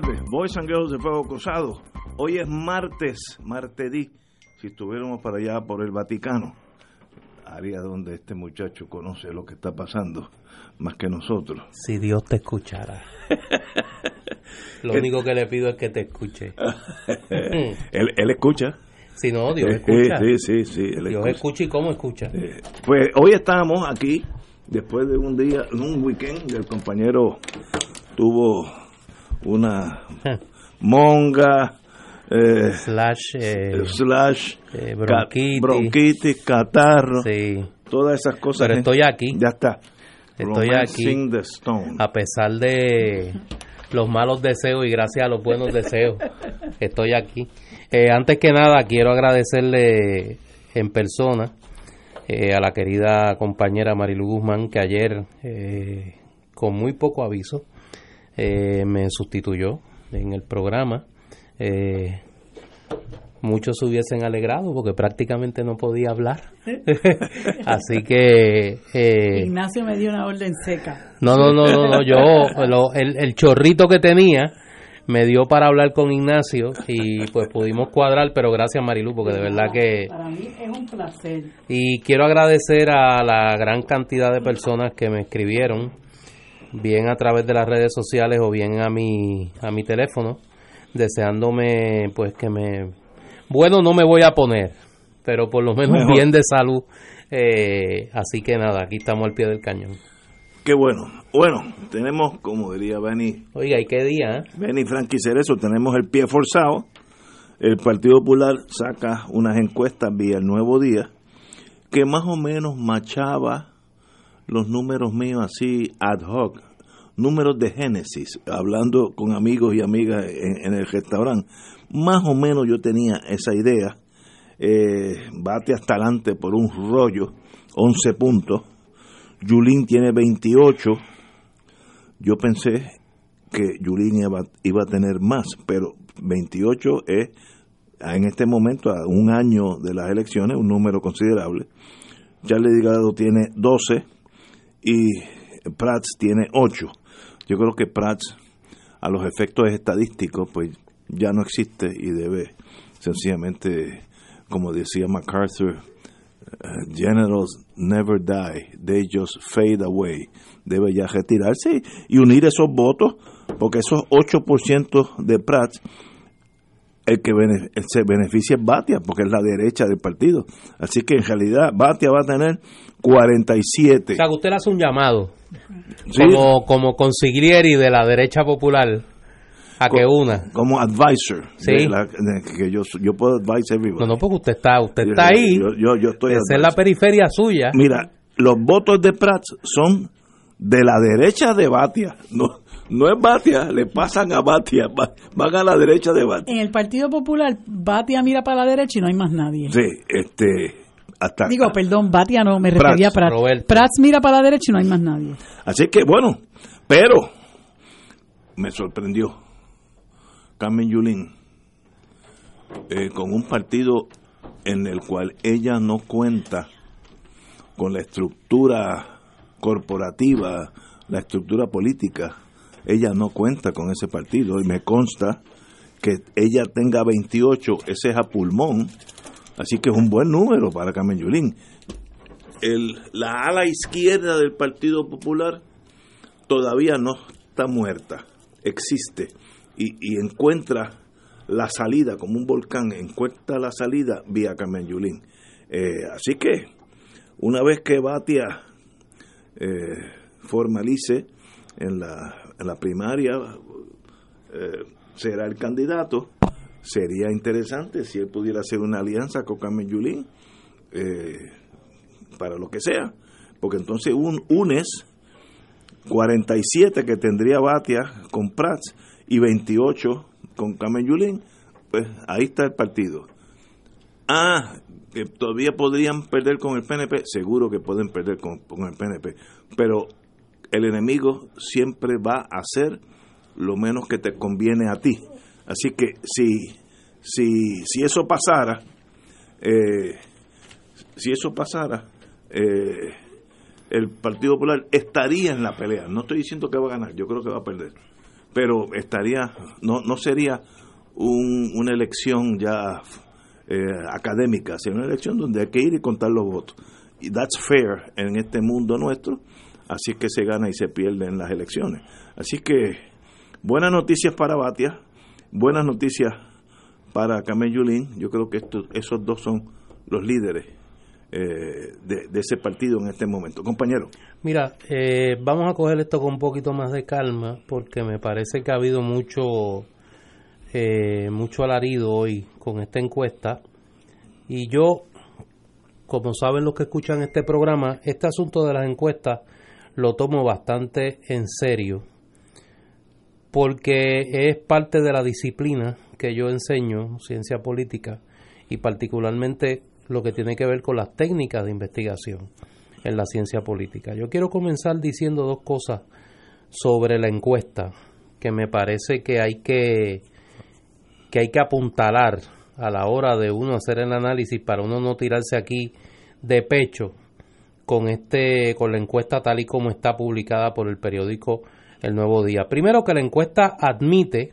Tardes, and Girls de Fuego Cruzado. Hoy es martes, martedí, si estuviéramos para allá por el Vaticano, área donde este muchacho conoce lo que está pasando, más que nosotros. Si Dios te escuchara. Lo único que le pido es que te escuche. él, él escucha. Si no, Dios Eh, escucha. Sí, sí, sí, Dios escucha. escucha y cómo escucha. Eh, Pues hoy estamos aquí, después de un día, un weekend, el compañero tuvo una monga, eh, Slash, eh, slash, eh, bronquitis. bronquitis, catarro, sí. todas esas cosas. Pero estoy aquí. Ya está. Estoy Romancing aquí. A pesar de los malos deseos y gracias a los buenos deseos, estoy aquí. Eh, antes que nada, quiero agradecerle en persona eh, a la querida compañera Marilu Guzmán, que ayer, con muy poco aviso, eh, me sustituyó en el programa. Eh, muchos se hubiesen alegrado porque prácticamente no podía hablar. Así que... eh, Ignacio me dio una orden seca. no, no, no, no, no, yo, lo- el, el chorrito que tenía me dio para hablar con Ignacio y pues pudimos cuadrar, pero gracias Marilu, porque de verdad que... Para mí es un placer. Y quiero agradecer a la gran cantidad de personas que me escribieron, bien a través de las redes sociales o bien a mi, a mi teléfono, deseándome pues que me... Bueno, no me voy a poner, pero por lo menos Mejor. bien de salud. Eh, así que nada, aquí estamos al pie del cañón. Qué bueno. Bueno, tenemos, como diría Benny, Oiga, ¿y qué día? eh? Benny Frankie Cerezo, tenemos el pie forzado. El Partido Popular saca unas encuestas vía el Nuevo Día que más o menos machaba los números míos así ad hoc, números de Génesis, hablando con amigos y amigas en, en el restaurante. Más o menos yo tenía esa idea. Eh, bate hasta adelante por un rollo, 11 puntos. Yulín tiene 28. Yo pensé que Yulín iba, a tener más, pero 28 es en este momento, a un año de las elecciones, un número considerable. Charlie Delgado tiene 12 y Prats tiene 8. Yo creo que Prats, a los efectos estadísticos, pues ya no existe y debe sencillamente, como decía MacArthur, Uh, generals never die, they just fade away. Debe ya retirarse y unir esos votos, porque esos 8% de Prats, el que se beneficia es Batia, porque es la derecha del partido. Así que en realidad Batia va a tener 47. O sea, que usted le hace un llamado, Sí, como, como consiglieri de la derecha popular, a que una. como advisor. Sí. de la- de que yo, yo puedo advise everybody. No, no, porque usted está, usted Yo- está ahí, Yo, yo, estoy esa es la periferia suya. Mira, los votos de Prats son de la derecha de Batia. No, no es Batia, le pasan a Batia, va- van a la derecha de Batia. En el Partido Popular, Batia mira para la derecha y no hay más nadie. Sí, este, hasta. Digo, perdón, Batia no, me Prats, refería a Prats. Roberto. Prats mira para la derecha y no hay más nadie. Así que bueno, pero me sorprendió Carmen Yulín eh, con un partido en el cual ella no cuenta con la estructura corporativa, la estructura política. Ella no cuenta con ese partido y me consta que ella tenga 28, ese es a pulmón, así que es un buen número para Carmen Yulín. La ala izquierda del Partido Popular todavía no está muerta, existe y, y encuentra la salida como un volcán, encuentra la salida vía Carmen Yulín. Eh, así que una vez que Batia eh, formalice en la, en la primaria, eh, será el candidato, sería interesante si él pudiera hacer una alianza con Carmen Yulín. Eh, para lo que sea, porque entonces un, unes 47 que tendría Batia con Prats y 28 con Yulín, pues ahí está el partido. Ah, que todavía podrían perder con el PNP, seguro que pueden perder con el PNP, pero el enemigo siempre va a hacer lo menos que te conviene a ti. Así que si, si, si eso pasara, eh, si eso pasara, eh, el Partido Popular estaría en la pelea. No estoy diciendo que va a ganar, yo creo que va a perder. Pero estaría, no, no sería una elección ya eh, académica, sino una elección donde hay que ir y contar los votos. Y that's fair en este mundo nuestro, así que se gana y se pierde en las elecciones. Así que buenas noticias para Batia, buenas noticias para Camel Yulín. Yo creo que esos dos son los líderes eh, de, ese partido en este momento. Compañero. Mira, eh, vamos a coger esto con un poquito más de calma porque me parece que ha habido mucho, eh, mucho alarido hoy con esta encuesta y yo, como saben los que escuchan este programa, este asunto de las encuestas lo tomo bastante en serio porque es parte de la disciplina que yo enseño, ciencia política, y particularmente lo que tiene que ver con las técnicas de investigación en la ciencia política. Yo quiero comenzar diciendo dos cosas sobre la encuesta que me parece que hay que que hay que apuntalar a la hora de uno hacer el análisis para uno no tirarse aquí de pecho con este con la encuesta tal y como está publicada por el periódico El Nuevo Día. Primero que la encuesta admite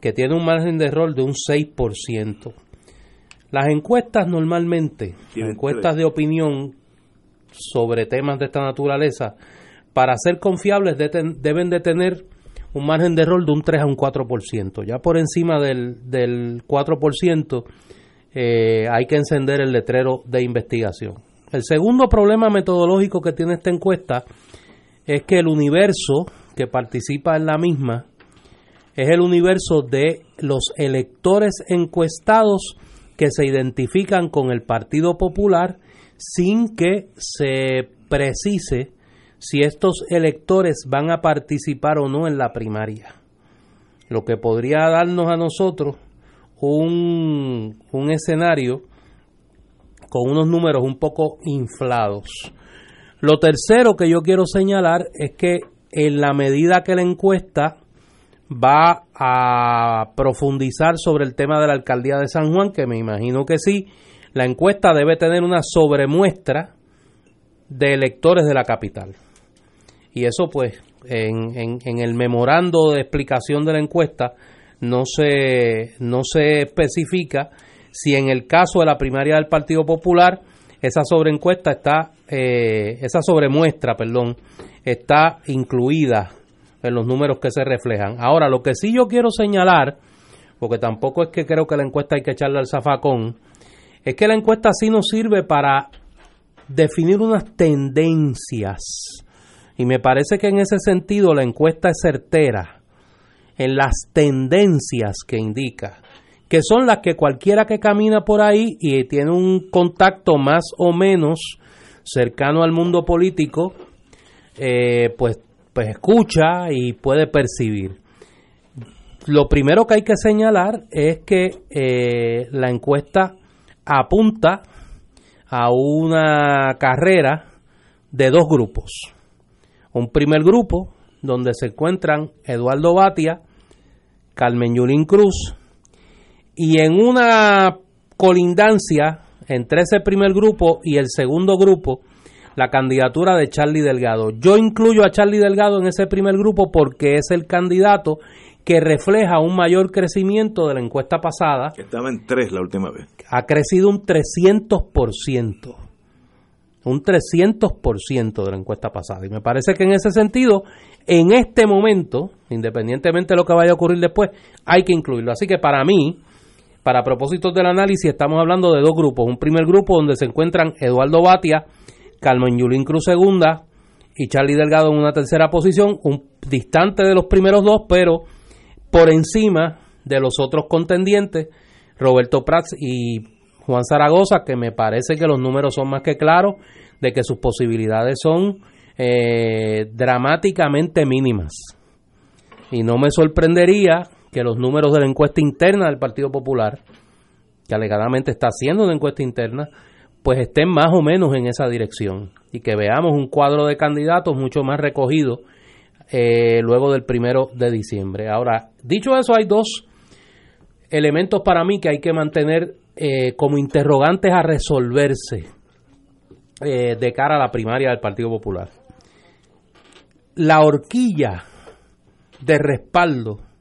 que tiene un margen de error de un 6%. Las encuestas normalmente, las encuestas de opinión sobre temas de esta naturaleza, para ser confiables deben de tener un margen de error de un 3 a un 4%. Ya por encima del, del 4% eh, hay que encender el letrero de investigación. El segundo problema metodológico que tiene esta encuesta es que el universo que participa en la misma es el universo de los electores encuestados que se identifican con el Partido Popular sin que se precise si estos electores van a participar o no en la primaria. Lo que podría darnos a nosotros un, un escenario con unos números un poco inflados. Lo tercero que yo quiero señalar es que en la medida que la encuesta va a profundizar sobre el tema de la alcaldía de San Juan, que me imagino que sí. La encuesta debe tener una sobremuestra de electores de la capital. Y eso pues en, en, el memorando de explicación de la encuesta no se, no se especifica si en el caso de la primaria del Partido Popular esa sobreencuesta está, eh, esa sobremuestra, perdón, está incluida en los números que se reflejan. Ahora, lo que sí yo quiero señalar, porque tampoco es que creo que la encuesta hay que echarle al zafacón, es que la encuesta sí nos sirve para definir unas tendencias. Y me parece que en ese sentido la encuesta es certera en las tendencias que indica, que son las que cualquiera que camina por ahí y tiene un contacto más o menos cercano al mundo político, eh, pues pues escucha y puede percibir. Lo primero que hay que señalar es que eh, la encuesta apunta a una carrera de dos grupos. Un primer grupo donde se encuentran Eduardo Batia, Carmen Yulín Cruz, y en una colindancia entre ese primer grupo y el segundo grupo la candidatura de Charlie Delgado. Yo incluyo a Charlie Delgado en ese primer grupo porque es el candidato que refleja un mayor crecimiento de la encuesta pasada. Estaba en 3 la última vez. Ha crecido un 300%. Un 300% de la encuesta pasada. Y me parece que en ese sentido, en este momento, independientemente de lo que vaya a ocurrir después, hay que incluirlo. Así que para mí, para propósitos del análisis, estamos hablando de dos grupos. Un primer grupo donde se encuentran Eduardo Batia, Carmen Yulín Cruz segunda y Charlie Delgado en una tercera posición, un distante de los primeros dos, pero por encima de los otros contendientes, Roberto Prats y Juan Zaragoza, que me parece que los números son más que claros, de que sus posibilidades son eh, dramáticamente mínimas. Y no me sorprendería que los números de la encuesta interna del Partido Popular, que alegadamente está haciendo una encuesta interna, pues estén más o menos en esa dirección y que veamos un cuadro de candidatos mucho más recogido eh, luego del primero de diciembre. Ahora, dicho eso, hay dos elementos para mí que hay que mantener eh, como interrogantes a resolverse eh, de cara a la primaria del Partido Popular. La horquilla de respaldo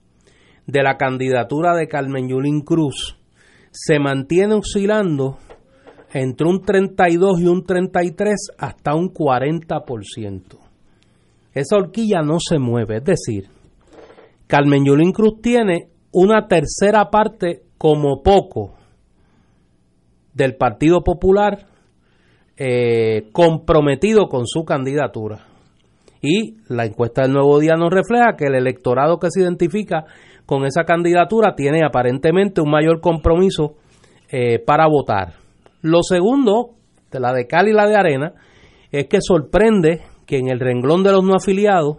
de la candidatura de Carmen Yulín Cruz se mantiene oscilando entre un 32 y un 33 hasta un 40%. Esa horquilla no se mueve, es decir, Carmen Yulín Cruz tiene una tercera parte como poco del Partido Popular eh, comprometido con su candidatura. Y la encuesta del Nuevo Día nos refleja que el electorado que se identifica con esa candidatura tiene aparentemente un mayor compromiso eh, para votar. Lo segundo, de la de Cali y la de Arena, es que sorprende que en el renglón de los no afiliados,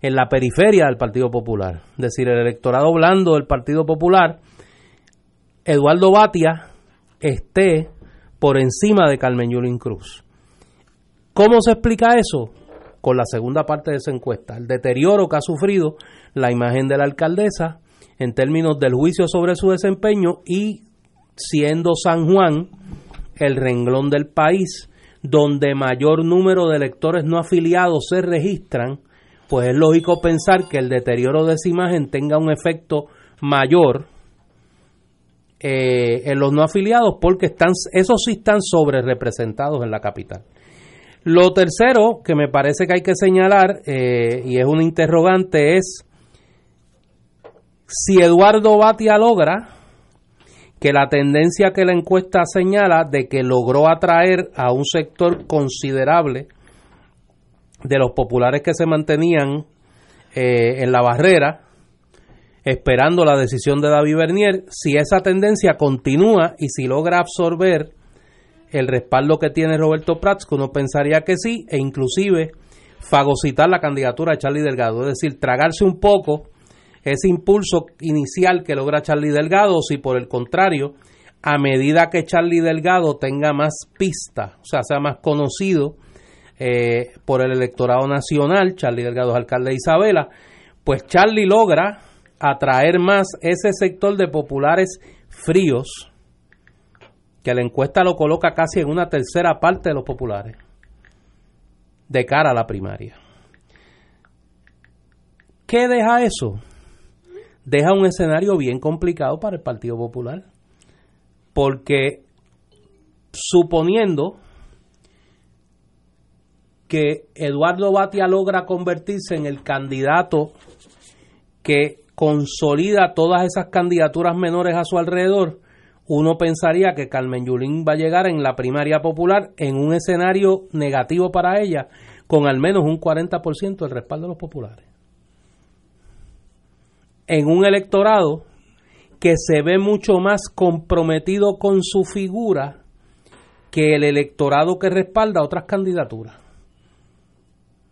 en la periferia del Partido Popular, es decir, el electorado blando del Partido Popular, Eduardo Batia esté por encima de Carmen Yulín Cruz. ¿Cómo se explica eso? Con la segunda parte de esa encuesta, el deterioro que ha sufrido la imagen de la alcaldesa en términos del juicio sobre su desempeño y siendo San Juan el renglón del país donde mayor número de electores no afiliados se registran, pues es lógico pensar que el deterioro de esa imagen tenga un efecto mayor eh, en los no afiliados porque están, esos sí están sobre representados en la capital. Lo tercero que me parece que hay que señalar, eh, y es un interrogante, es si Eduardo Batia logra que la tendencia que la encuesta señala de que logró atraer a un sector considerable de los populares que se mantenían eh, en la barrera, esperando la decisión de David Bernier, si esa tendencia continúa y si logra absorber el respaldo que tiene Roberto Prats, que uno pensaría que sí, e inclusive fagocitar la candidatura de Charlie Delgado, es decir, tragarse un poco ese impulso inicial que logra Charlie Delgado, si por el contrario, a medida que Charlie Delgado tenga más pista, o sea, sea más conocido eh, por el electorado nacional, Charlie Delgado es alcalde de Isabela, pues Charlie logra atraer más ese sector de populares fríos, que la encuesta lo coloca casi en una tercera parte de los populares, de cara a la primaria. ¿Qué deja eso? Deja un escenario bien complicado para el Partido Popular, porque suponiendo que Eduardo Batia logra convertirse en el candidato que consolida todas esas candidaturas menores a su alrededor, uno pensaría que Carmen Yulín va a llegar en la primaria popular en un escenario negativo para ella, con al menos un 40% del respaldo de los populares. En un electorado que se ve mucho más comprometido con su figura que el electorado que respalda otras candidaturas.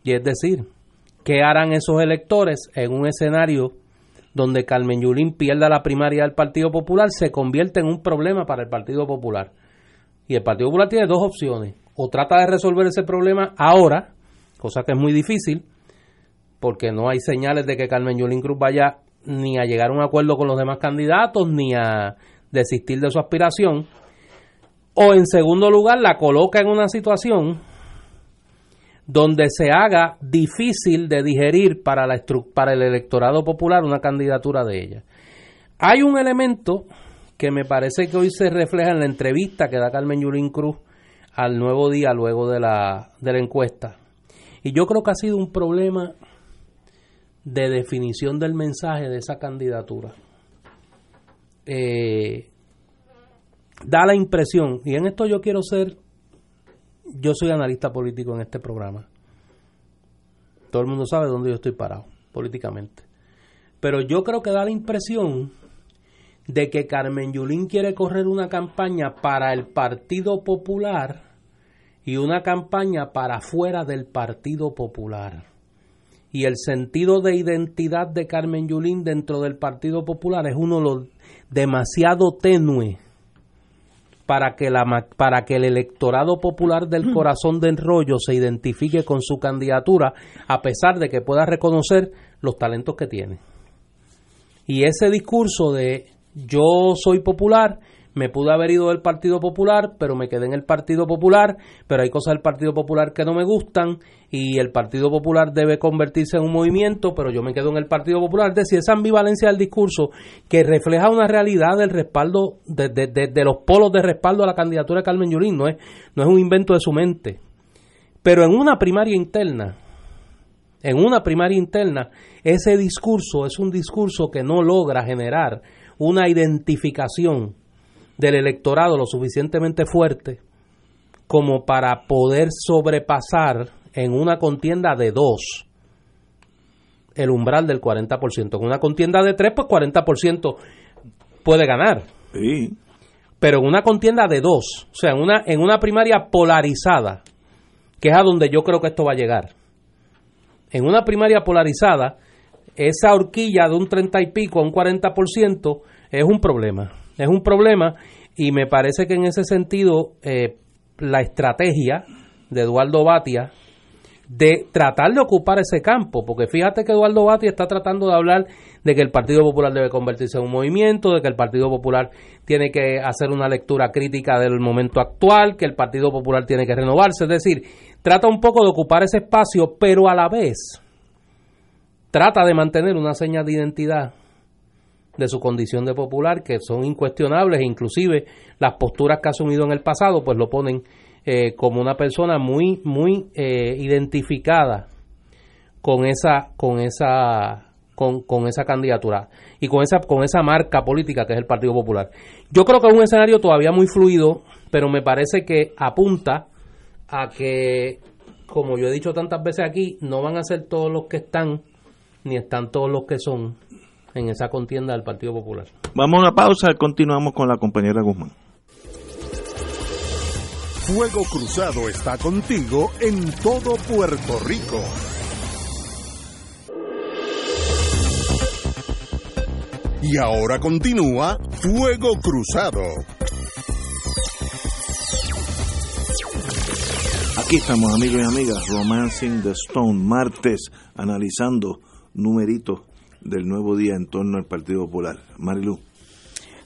Y es decir, ¿qué harán esos electores en un escenario donde Carmen Yulín pierda la primaria del Partido Popular, se convierte en un problema para el Partido Popular. Y el Partido Popular tiene dos opciones. O trata de resolver ese problema ahora, cosa que es muy difícil, porque no hay señales de que Carmen Yulín Cruz vaya ni a llegar a un acuerdo con los demás candidatos, ni a desistir de su aspiración. O en segundo lugar, la coloca en una situación donde se haga difícil de digerir para, la para el electorado popular una candidatura de ella. Hay un elemento que me parece que hoy se refleja en la entrevista que da Carmen Yulín Cruz al nuevo día luego de la, de la encuesta. Y yo creo que ha sido un problema de definición del mensaje de esa candidatura. Eh, da la impresión, y en esto yo quiero ser yo soy analista político en este programa. Todo el mundo sabe dónde yo estoy parado políticamente. Pero yo creo que da la impresión de que Carmen Yulín quiere correr una campaña para el Partido Popular y una campaña para fuera del Partido Popular. Y el sentido de identidad de Carmen Yulín dentro del Partido Popular es uno lo demasiado tenue para que, la, para que el electorado popular del corazón de enrollo se identifique con su candidatura, a pesar de que pueda reconocer los talentos que tiene. Y ese discurso de yo soy popular me pude haber ido del Partido Popular, pero me quedé en el Partido Popular, pero hay cosas del Partido Popular que no me gustan y el Partido Popular debe convertirse en un movimiento, pero yo me quedo en el Partido Popular. Es decir, esa ambivalencia del discurso que refleja una realidad del respaldo, de, los polos de respaldo a la candidatura de Carmen Yulín, no es, no es un invento de su mente. Pero en una primaria interna, en una primaria interna, ese discurso es un discurso que no logra generar una identificación del electorado lo suficientemente fuerte como para poder sobrepasar en una contienda de dos el umbral del 40%. En una contienda de tres, pues 40% puede ganar. Sí. Pero en una contienda de dos, o sea, en una, en una primaria polarizada, que es a donde yo creo que esto va a llegar. En una primaria polarizada, esa horquilla de un 30 y pico a un 40% es un problema es un problema y me parece que en ese sentido eh, la estrategia de Eduardo Batia de tratar de ocupar ese campo, porque fíjate que Eduardo Batia está tratando de hablar de que el Partido Popular debe convertirse en un movimiento, de que el Partido Popular tiene que hacer una lectura crítica del momento actual, que el Partido Popular tiene que renovarse, es decir, trata un poco de ocupar ese espacio, pero a la vez trata de mantener una señal de identidad de su condición de popular, que son incuestionables, e inclusive las posturas que ha asumido en el pasado, pues lo ponen eh, como una persona muy, muy eh, identificada con esa, con esa, con, con, esa candidatura y con esa, con esa marca política que es el Partido Popular. Yo creo que es un escenario todavía muy fluido, pero me parece que apunta a que, como yo he dicho tantas veces aquí, no van a ser todos los que están, ni están todos los que son, en esa contienda del Partido Popular. Vamos a una pausa y continuamos con la compañera Guzmán. Fuego Cruzado está contigo en todo Puerto Rico. Y ahora continúa Fuego Cruzado. Aquí estamos amigos y amigas, Romancing the Stone, martes, analizando numeritos del nuevo día en torno al Partido Popular. Marilu.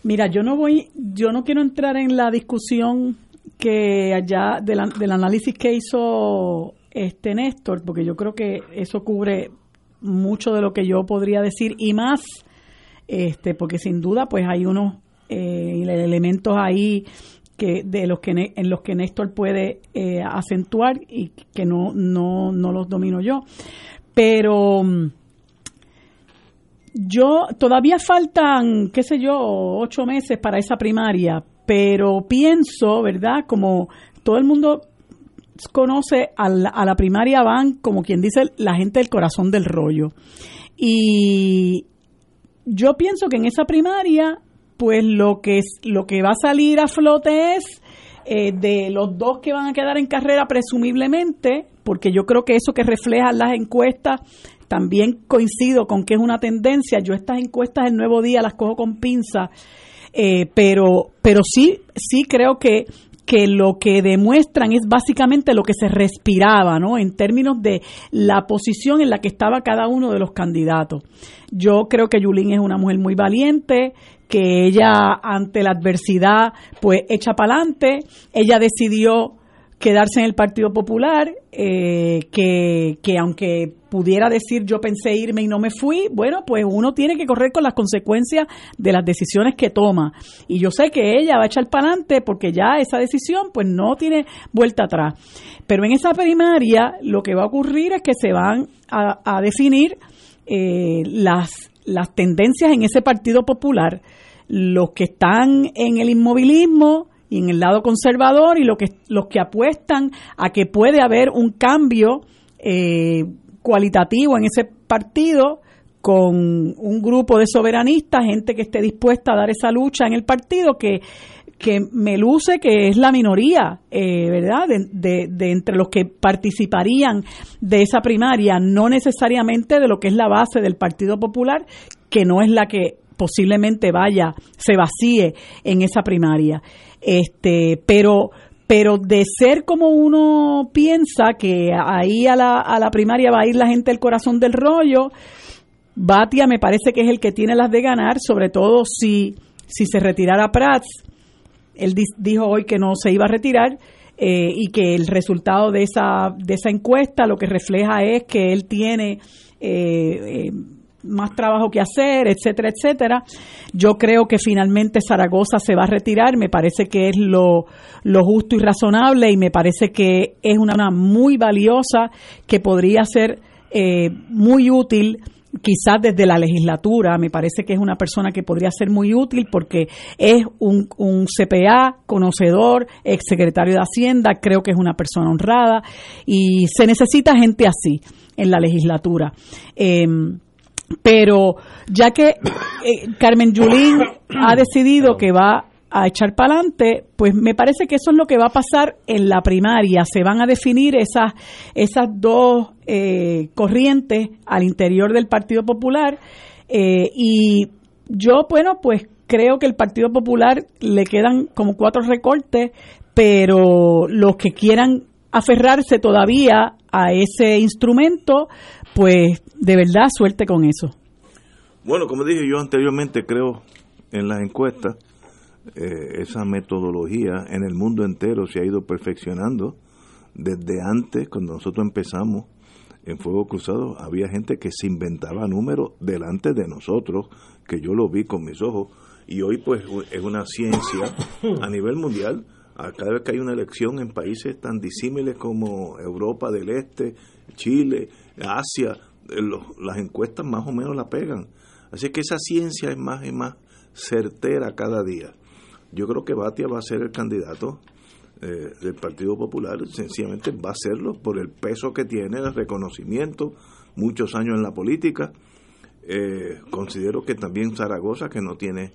Mira, yo no voy, yo no quiero entrar en la discusión que allá del, del análisis que hizo este Néstor, porque yo creo que eso cubre mucho de lo que yo podría decir y más, este, porque sin duda pues hay unos eh, elementos ahí que de los que en los que Néstor puede eh, acentuar y que no no no los domino yo, pero yo, todavía faltan, qué sé yo, ocho meses para esa primaria, pero pienso, ¿verdad? Como todo el mundo conoce a la, primaria van, como quien dice, la gente del corazón del rollo. Y yo pienso que en esa primaria, pues lo que, es, lo que va a salir a flote es eh, de los dos que van a quedar en carrera presumiblemente, porque yo creo que eso que reflejan las encuestas también coincido con que es una tendencia. Yo estas encuestas del nuevo día las cojo con pinza, eh, pero, pero sí, sí creo que, que lo que demuestran es básicamente lo que se respiraba, ¿no? En términos de la posición en la que estaba cada uno de los candidatos. Yo creo que Yulín es una mujer muy valiente, que ella ante la adversidad, pues echa para adelante. Ella decidió quedarse en el Partido Popular, eh, que, que aunque pudiera decir yo pensé irme y no me fui, bueno, pues uno tiene que correr con las consecuencias de las decisiones que toma. Y yo sé que ella va a echar para adelante porque ya esa decisión pues no tiene vuelta atrás. Pero en esa primaria lo que va a ocurrir es que se van a, definir eh, las, las tendencias en ese Partido Popular. Los que están en el inmovilismo, y en el lado conservador y lo que, los que apuestan a que puede haber un cambio eh, cualitativo en ese partido con un grupo de soberanistas, gente que esté dispuesta a dar esa lucha en el partido, que, que me luce que es la minoría, eh, ¿verdad?, de, de, entre los que participarían de esa primaria, no necesariamente de lo que es la base del Partido Popular, que no es la que posiblemente vaya, se vacíe en esa primaria. Este, pero pero de ser como uno piensa que ahí a la, a la primaria va a ir la gente del corazón del rollo, Batia me parece que es el que tiene las de ganar, sobre todo si, si se retirara Prats. Él dijo hoy que no se iba a retirar eh, y que el resultado de esa, de esa encuesta lo que refleja es que él tiene eh, eh, más trabajo que hacer, etcétera, etcétera. Yo creo que finalmente Zaragoza se va a retirar, me parece que es lo, justo y razonable y me parece que es una, muy valiosa que podría ser eh, muy útil quizás desde la legislatura, me parece que es una persona que podría ser muy útil porque es un, un CPA, conocedor, exsecretario de Hacienda, creo que es una persona honrada y se necesita gente así en la legislatura. Eh, pero ya que eh, Carmen Yulín ha decidido que va a echar para adelante, pues me parece que eso es lo que va a pasar en la primaria. Se van a definir esas, esas dos eh, corrientes al interior del Partido Popular eh, y yo, bueno, pues creo que el Partido Popular le quedan como cuatro recortes, pero los que quieran aferrarse todavía a ese instrumento, pues de verdad suerte con eso. Bueno, como dije yo anteriormente, creo en las encuestas, eh, esa metodología en el mundo entero se ha ido perfeccionando. Desde antes, cuando nosotros empezamos en Fuego Cruzado, había gente que se inventaba números delante de nosotros, que yo lo vi con mis ojos, y hoy pues es una ciencia a nivel mundial. Cada vez que hay una elección en países tan disímiles como Europa del Este, Chile, Asia, eh, las encuestas más o menos la pegan. Así que esa ciencia es más y más certera cada día. Yo creo que Batia va a ser el candidato eh, del Partido Popular, sencillamente va a serlo por el peso que tiene, el reconocimiento, muchos años en la política. Eh, considero que también Zaragoza, que no tiene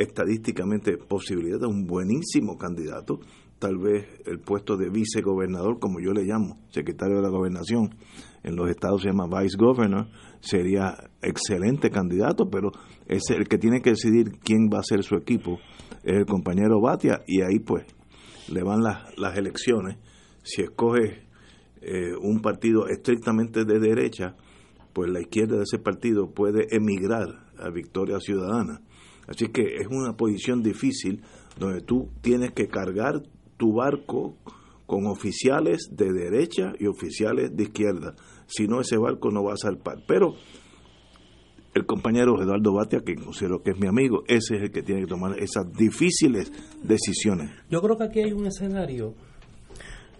estadísticamente posibilidad de un buenísimo candidato, tal vez el puesto de vicegobernador, como yo le llamo, secretario de la gobernación, en los estados se llama vice governor, sería excelente candidato, pero es el que tiene que decidir quién va a ser su equipo, es el compañero Batia, y ahí pues le van las, las elecciones. Si escoge eh, un partido estrictamente de derecha, pues la izquierda de ese partido puede emigrar a Victoria Ciudadana. Así que es una posición difícil donde tú tienes que cargar tu barco con oficiales de derecha y oficiales de izquierda. Si no, ese barco no va a salpar. Pero el compañero Eduardo Batia, que considero que es mi amigo, ese es el que tiene que tomar esas difíciles decisiones. Yo creo que aquí hay un escenario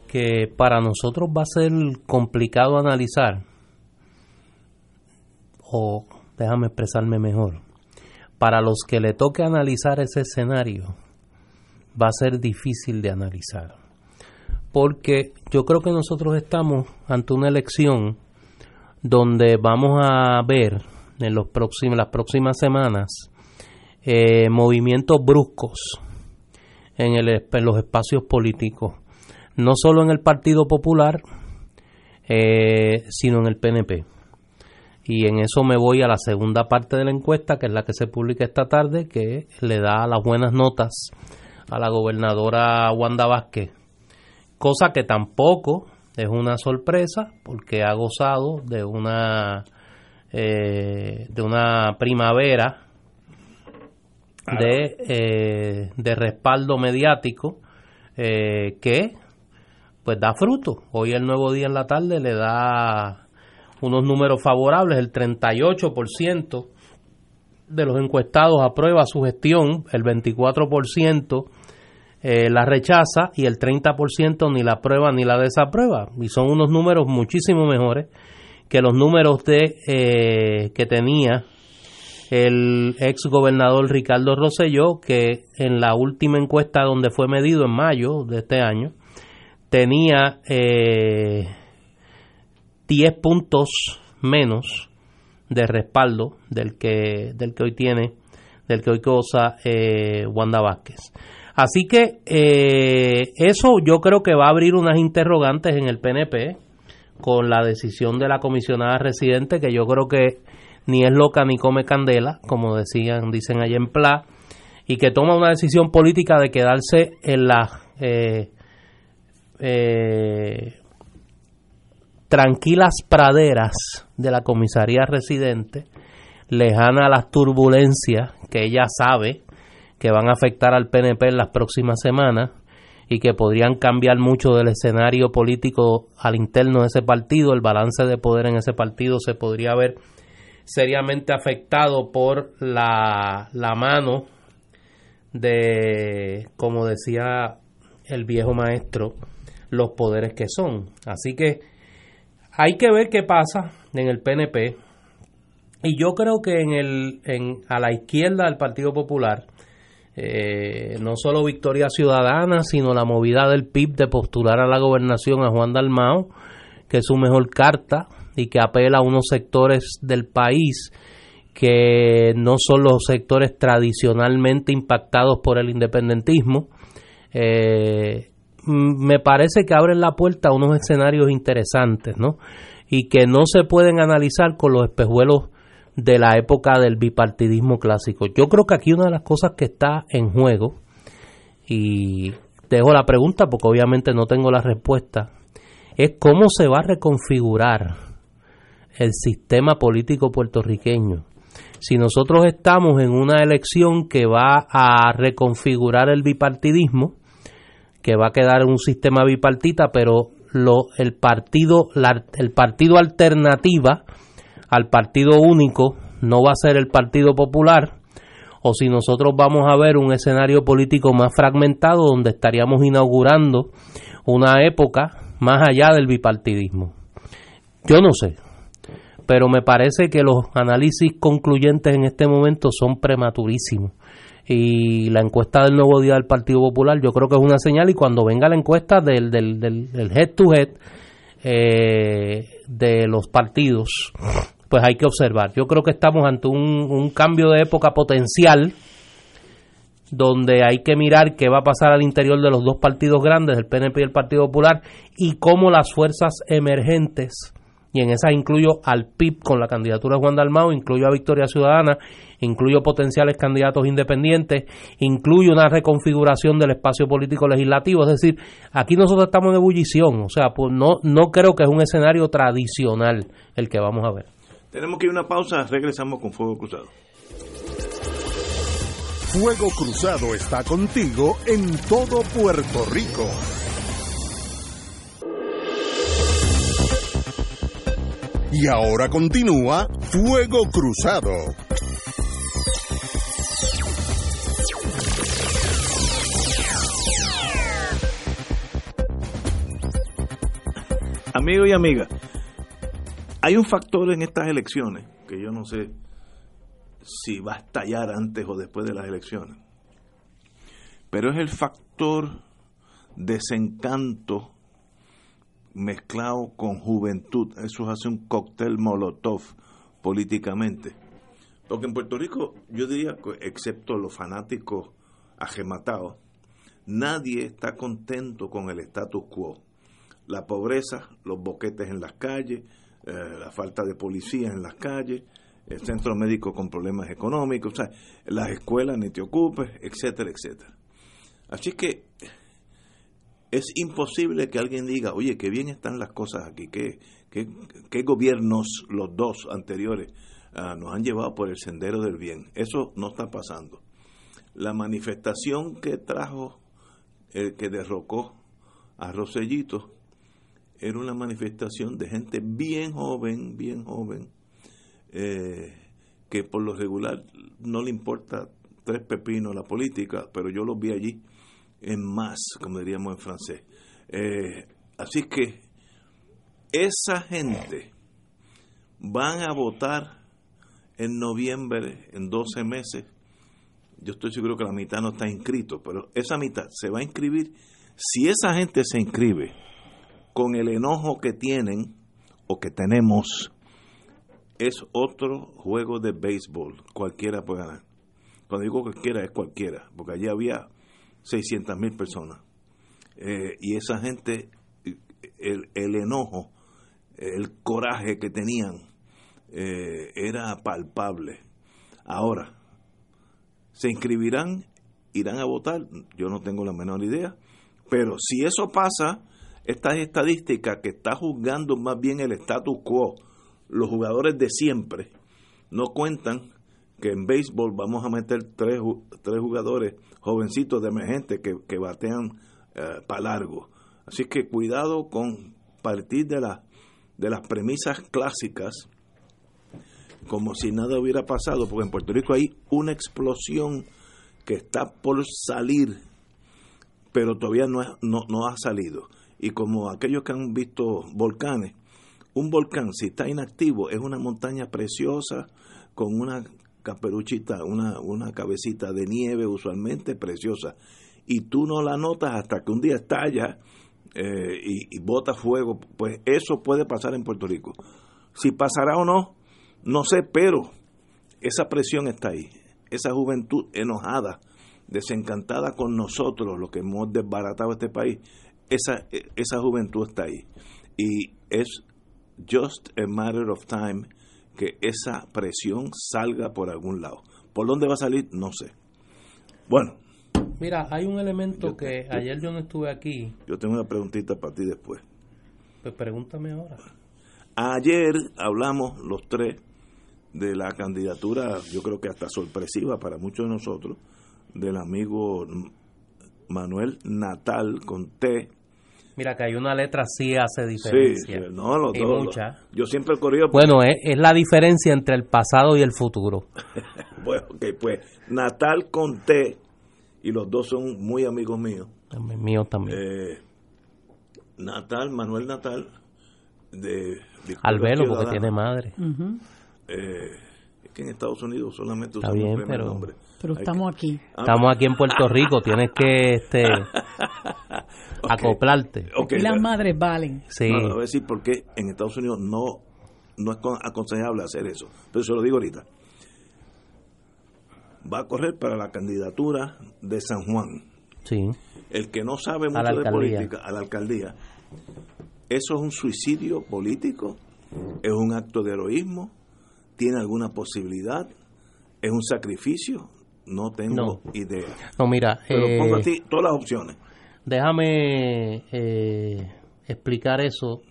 que para nosotros va a ser complicado analizar, o déjame expresarme mejor, para los que le toque analizar ese escenario, va a ser difícil de analizar. Porque yo creo que nosotros estamos ante una elección donde vamos a ver en los próximos, las próximas semanas eh, movimientos bruscos en, el, en, los espacios políticos, no solo en el Partido Popular, eh, sino en el PNP. Y en eso me voy a la segunda parte de la encuesta, que es la que se publica esta tarde, que le da las buenas notas a la gobernadora Wanda Vázquez, cosa que tampoco es una sorpresa porque ha gozado de una eh, de una primavera de, eh, de respaldo mediático eh, que pues da fruto. Hoy el nuevo día en la tarde le da unos números favorables, el 38% de los encuestados aprueba su gestión, el 24% eh, la rechaza y el 30% ni la aprueba ni la desaprueba. Y son unos números muchísimo mejores que los números de eh, que tenía el ex gobernador Ricardo Rosselló, que en la última encuesta donde fue medido en mayo de este año, tenía eh, 10 puntos menos de respaldo del que, del que hoy tiene, del que hoy goza eh, Wanda Vázquez. Así que eh, eso yo creo que va a abrir unas interrogantes en el PNP con la decisión de la comisionada residente, que yo creo que ni es loca ni come candela, como decían, dicen allá en PLA, y que toma una decisión política de quedarse en eh, eh, tranquilas praderas de la comisaría residente, lejana a las turbulencias que ella sabe que van a afectar al PNP en las próximas semanas y que podrían cambiar mucho del escenario político al interno de ese partido, el balance de poder en ese partido se podría ver seriamente afectado por la, la mano de, como decía el viejo maestro, los poderes que son. Así que hay que ver qué pasa en el PNP. Y yo creo que en el, en, a la izquierda del Partido Popular, eh, no solo Victoria Ciudadana, sino la movida del PIB de postular a la gobernación a Juan Dalmao, que es su mejor carta y que apela a unos sectores del país que no son los sectores tradicionalmente impactados por el independentismo. Eh, me parece que abren la puerta a unos escenarios interesantes, ¿no? Y que no se pueden analizar con los espejuelos de la época del bipartidismo clásico. Yo creo que aquí una de las cosas que está en juego, y dejo la pregunta porque obviamente no tengo la respuesta, es cómo se va a reconfigurar el sistema político puertorriqueño. Si nosotros estamos en una elección que va a reconfigurar el bipartidismo, que va a quedar un sistema bipartita, pero lo, el partido el partido alternativa al partido único no va a ser el Partido Popular o si nosotros vamos a ver un escenario político más fragmentado donde estaríamos inaugurando una época más allá del bipartidismo. Yo no sé, pero me parece que los análisis concluyentes en este momento son prematurísimos. Y la encuesta del nuevo día del Partido Popular yo creo que es una señal y cuando venga la encuesta del, del, del, head to head eh, de los partidos, pues hay que observar. Yo creo que estamos ante un, cambio de época potencial donde hay que mirar qué va a pasar al interior de los dos partidos grandes, el PNP y el Partido Popular, y cómo las fuerzas emergentes, y en esas incluyo al PIB con la candidatura de Juan Dalmao, incluyo a Victoria Ciudadana, incluyo potenciales candidatos independientes, incluyo una reconfiguración del espacio político legislativo, es decir, aquí nosotros estamos en ebullición, o sea, pues no, no creo que es un escenario tradicional el que vamos a ver. Tenemos que ir a una pausa, regresamos con Fuego Cruzado. Fuego Cruzado está contigo en todo Puerto Rico. Y ahora continúa Fuego Cruzado. Amigo y amiga, hay un factor en estas elecciones que yo no sé si va a estallar antes o después de las elecciones, pero es el factor desencanto mezclado con juventud. Eso hace un cóctel molotov políticamente. Porque en Puerto Rico, yo diría, excepto los fanáticos agematados, nadie está contento con el status quo. La pobreza, los boquetes en las calles, eh, la falta de policías en las calles, el centro médico con problemas económicos, o sea, las escuelas ni te ocupes, etcétera, etcétera. Así que es imposible que alguien diga, oye, qué bien están las cosas aquí, qué, qué, gobiernos, los dos anteriores, ah, nos han llevado por el sendero del bien. Eso no está pasando. La manifestación que trajo, el que derrocó a Rosellito, era una manifestación de gente bien joven, bien joven, eh, que por lo regular no le importa tres pepinos la política, pero yo los vi allí en más, como diríamos en francés. Eh, así que esa gente van a votar en noviembre, en 12 meses. Yo estoy seguro que la mitad no está inscrito, pero esa mitad se va a inscribir. Si esa gente se inscribe, con el enojo que tienen o que tenemos es otro juego de béisbol. Cualquiera puede ganar. Cuando digo cualquiera, es cualquiera, porque allí había 600 mil personas. Eh, y esa gente, el, el, enojo, el coraje que tenían, eh, era palpable. Ahora, ¿se inscribirán? ¿Irán a votar? Yo no tengo la menor idea. Pero si eso pasa, esta estadística que está juzgando más bien el status quo, los jugadores de siempre, no cuentan que en béisbol vamos a meter tres, tres jugadores jovencitos de emergente que, que batean eh, para largo. Así que cuidado con partir de, la, de las premisas clásicas como si nada hubiera pasado, porque en Puerto Rico hay una explosión que está por salir, pero todavía no, no, no ha salido. Y como aquellos que han visto volcanes, un volcán, si está inactivo, es una montaña preciosa con una caperuchita, una, una cabecita de nieve usualmente preciosa. Y tú no la notas hasta que un día estalla eh, y, y bota fuego. Pues eso puede pasar en Puerto Rico. Si pasará o no, no sé, pero esa presión está ahí. Esa juventud enojada, desencantada con nosotros, los que hemos desbaratado este país, esa, esa juventud está ahí. Y es just a matter of time que esa presión salga por algún lado. ¿Por dónde va a salir? No sé. Bueno. Mira, hay un elemento que ayer yo no estuve aquí. Yo tengo una preguntita para ti después. Pues pregúntame ahora. Ayer hablamos los tres de la candidatura, yo creo que hasta sorpresiva para muchos de nosotros, del amigo Manuel Natal con T. Mira que hay una letra sí hace diferencia. Sí, no, los y dos. mucha. Yo siempre he corrido. Bueno, es, es la diferencia entre el pasado y el futuro. bueno, ok, pues Natal con T, y los dos son muy amigos míos. También mío también. Eh, Natal, Manuel Natal, de Albelo, porque tiene madre. Eh, es que en Estados Unidos solamente usan el primer pero- nombre. Pero estamos aquí. Estamos aquí en Puerto Rico, tienes que este acoplarte. Ok, y las pero- madres valen. Sí. No, no, voy a decir por qué en Estados Unidos no, no es con- aconsejable hacer eso. Pero se lo digo ahorita. Va a correr para la candidatura de San Juan. Sí. El que no sabe mucho de alcaldía. política, a la alcaldía, ¿eso es un suicidio político? ¿Es un acto de heroísmo? ¿Tiene alguna posibilidad? ¿Es un sacrificio? No tengo No. idea. No, mira, Pero eh, pongo a ti todas las opciones. déjame eh, explicar eso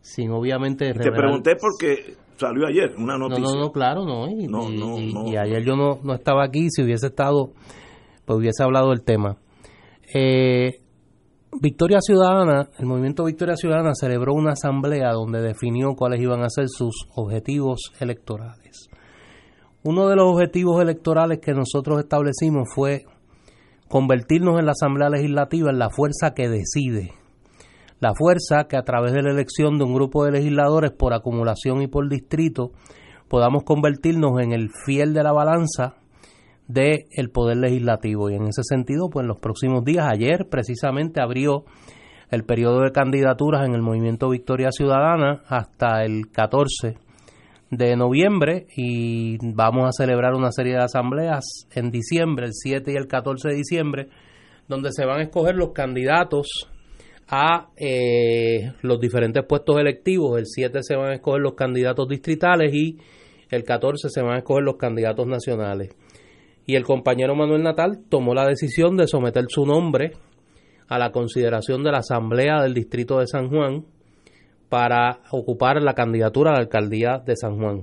sin obviamente Te pregunté porque salió ayer una No, noticia. no, no, claro, no. Y, No, y- no, y- no. y ayer yo no, no estaba aquí. Si hubiese estado, pues hubiese hablado del tema. Eh, Victoria Ciudadana, el movimiento Victoria Ciudadana celebró una asamblea donde definió cuáles iban a ser sus objetivos electorales. Uno de los objetivos electorales que nosotros establecimos fue convertirnos en la Asamblea Legislativa en la fuerza que decide. La fuerza que a través de la elección de un grupo de legisladores por acumulación y por distrito podamos convertirnos en el fiel de la balanza del el poder legislativo. Y en ese sentido, pues en los próximos días, ayer precisamente abrió el periodo de candidaturas en el movimiento Victoria Ciudadana hasta el 14 de noviembre y vamos a celebrar una serie de asambleas en diciembre, el 7 y el 14 de diciembre, donde se van a escoger los candidatos a eh, los diferentes puestos electivos. El 7 se van a escoger los candidatos distritales y el 14 se van a escoger los candidatos nacionales. Y el compañero Manuel Natal tomó la decisión de someter su nombre a la consideración de la Asamblea del Distrito de San Juan para ocupar la candidatura a la alcaldía de San Juan.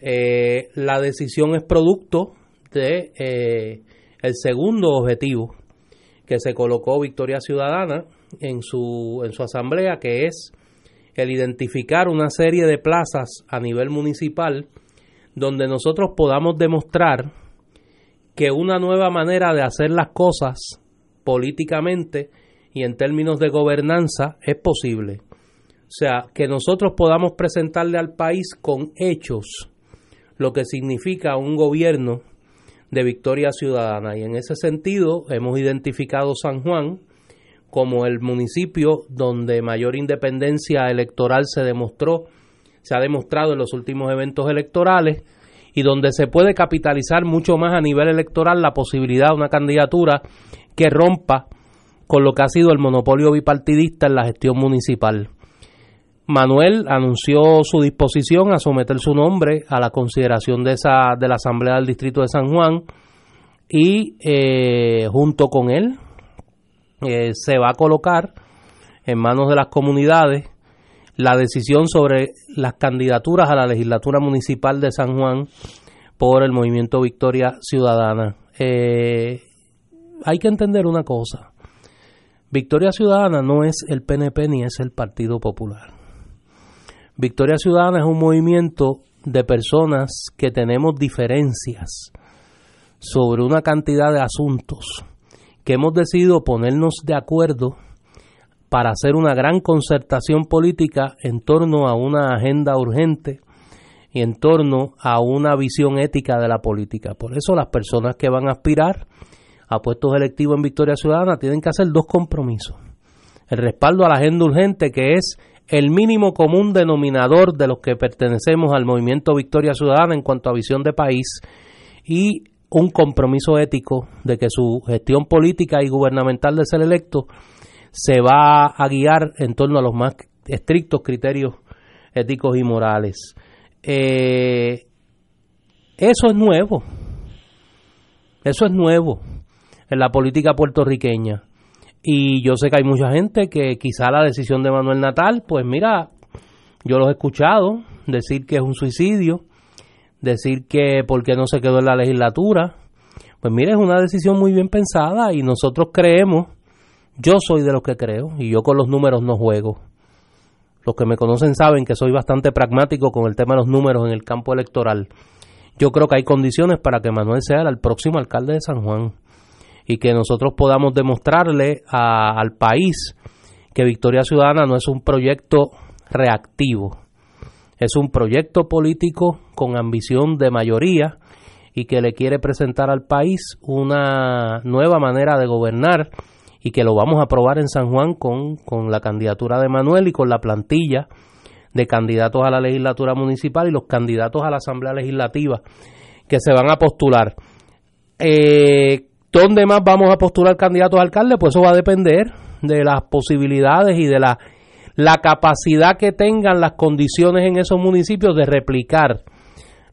Eh, la decisión es producto de eh, el segundo objetivo que se colocó Victoria Ciudadana en su, en su asamblea, que es el identificar una serie de plazas a nivel municipal donde nosotros podamos demostrar que una nueva manera de hacer las cosas políticamente y en términos de gobernanza es posible. O sea, que nosotros podamos presentarle al país con hechos lo que significa un gobierno de victoria ciudadana. Y en ese sentido hemos identificado San Juan como el municipio donde mayor independencia electoral se demostró se ha demostrado en los últimos eventos electorales y donde se puede capitalizar mucho más a nivel electoral la posibilidad de una candidatura que rompa con lo que ha sido el monopolio bipartidista en la gestión municipal. Manuel anunció su disposición a someter su nombre a la consideración de, esa, de la Asamblea del Distrito de San Juan y eh, junto con él eh, se va a colocar en manos de las comunidades la decisión sobre las candidaturas a la legislatura municipal de San Juan por el movimiento Victoria Ciudadana. Eh, hay que entender una cosa. Victoria Ciudadana no es el PNP ni es el Partido Popular. Victoria Ciudadana es un movimiento de personas que tenemos diferencias sobre una cantidad de asuntos que hemos decidido ponernos de acuerdo para hacer una gran concertación política en torno a una agenda urgente y en torno a una visión ética de la política. Por eso las personas que van a aspirar a puestos electivos en Victoria Ciudadana tienen que hacer dos compromisos. El respaldo a la agenda urgente que es el mínimo común denominador de los que pertenecemos al movimiento Victoria Ciudadana en cuanto a visión de país y un compromiso ético de que su gestión política y gubernamental de ser electo se va a guiar en torno a los más estrictos criterios éticos y morales. Eh, eso es nuevo. Eso es nuevo en la política puertorriqueña. Y yo sé que hay mucha gente que quizá la decisión de Manuel Natal, pues mira, yo los he escuchado decir que es un suicidio, decir que porque no se quedó en la legislatura. Pues mira, es una decisión muy bien pensada y nosotros creemos, yo soy de los que creo y yo con los números no juego. Los que me conocen saben que soy bastante pragmático con el tema de los números en el campo electoral. Yo creo que hay condiciones para que Manuel sea el próximo alcalde de San Juan y que nosotros podamos demostrarle al país que Victoria Ciudadana no es un proyecto reactivo, es un proyecto político con ambición de mayoría y que le quiere presentar al país una nueva manera de gobernar y que lo vamos a aprobar en San Juan con, con la candidatura de Manuel y con la plantilla de candidatos a la legislatura municipal y los candidatos a la Asamblea Legislativa que se van a postular. Eh, ¿Dónde más vamos a postular candidatos a alcalde? Pues eso va a depender de las posibilidades y de la, la capacidad que tengan las condiciones en esos municipios de replicar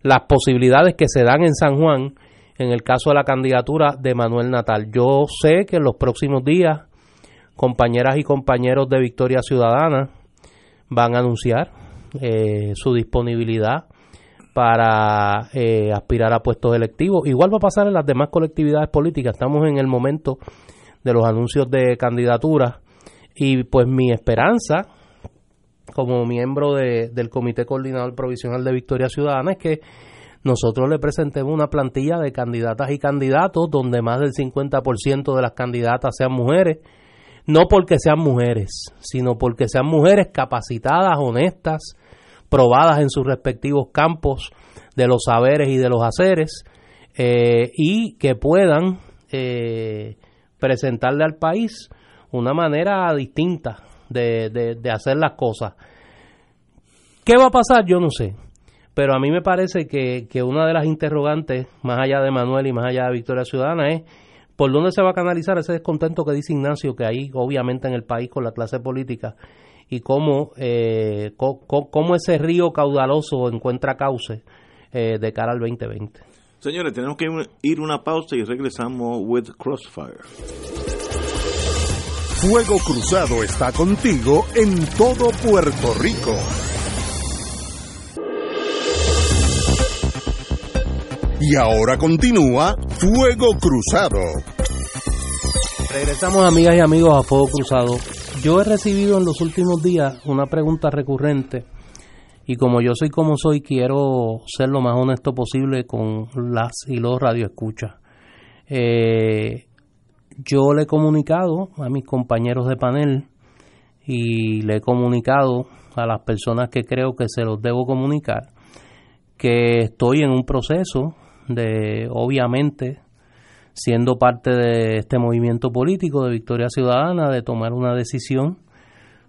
las posibilidades que se dan en San Juan en el caso de la candidatura de Manuel Natal. Yo sé que en los próximos días compañeras y compañeros de Victoria Ciudadana van a anunciar eh, su disponibilidad para eh, aspirar a puestos electivos. Igual va a pasar en las demás colectividades políticas. Estamos en el momento de los anuncios de candidatura y pues mi esperanza como miembro del Comité Coordinador Provisional de Victoria Ciudadana es que nosotros le presentemos una plantilla de candidatas y candidatos donde más del 50% de las candidatas sean mujeres, no porque sean mujeres, sino porque sean mujeres capacitadas, honestas, probadas en sus respectivos campos de los saberes y de los haceres eh, y que puedan eh, presentarle al país una manera distinta de, de, hacer las cosas. ¿Qué va a pasar? Yo no sé. Pero a mí me parece que, que, una de las interrogantes, más allá de Manuel y más allá de Victoria Ciudadana, es por dónde se va a canalizar ese descontento que dice Ignacio que hay obviamente en el país con la clase política y cómo, eh, cómo, ese río caudaloso encuentra cauce eh, de cara al 2020. Señores, tenemos que ir una pausa y regresamos with Crossfire. Fuego Cruzado está contigo en todo Puerto Rico. Y ahora continúa Fuego Cruzado. Regresamos amigas y amigos a Fuego Cruzado. Yo he recibido en los últimos días una pregunta recurrente y como yo soy como soy, quiero ser lo más honesto posible con las y los radioescuchas. Eh, yo le he comunicado a mis compañeros de panel y le he comunicado a las personas que creo que se los debo comunicar que estoy en un proceso de, obviamente, siendo parte de este movimiento político de Victoria Ciudadana, de tomar una decisión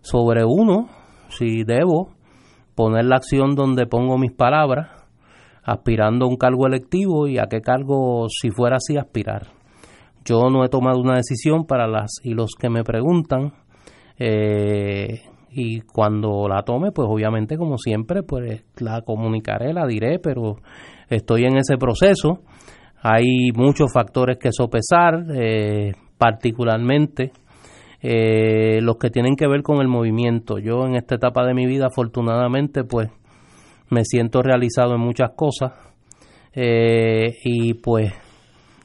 sobre uno, si debo poner la acción donde pongo mis palabras, aspirando a un cargo electivo y a qué cargo, si fuera así, aspirar. Yo no he tomado una decisión para las y los que me preguntan. Eh, y cuando la tome, pues obviamente como siempre, pues la comunicaré, la diré, pero estoy en ese proceso. Hay muchos factores que sopesar, eh, particularmente eh, los que tienen que ver con el movimiento. Yo en esta etapa de mi vida, afortunadamente, pues me siento realizado en muchas cosas eh, y pues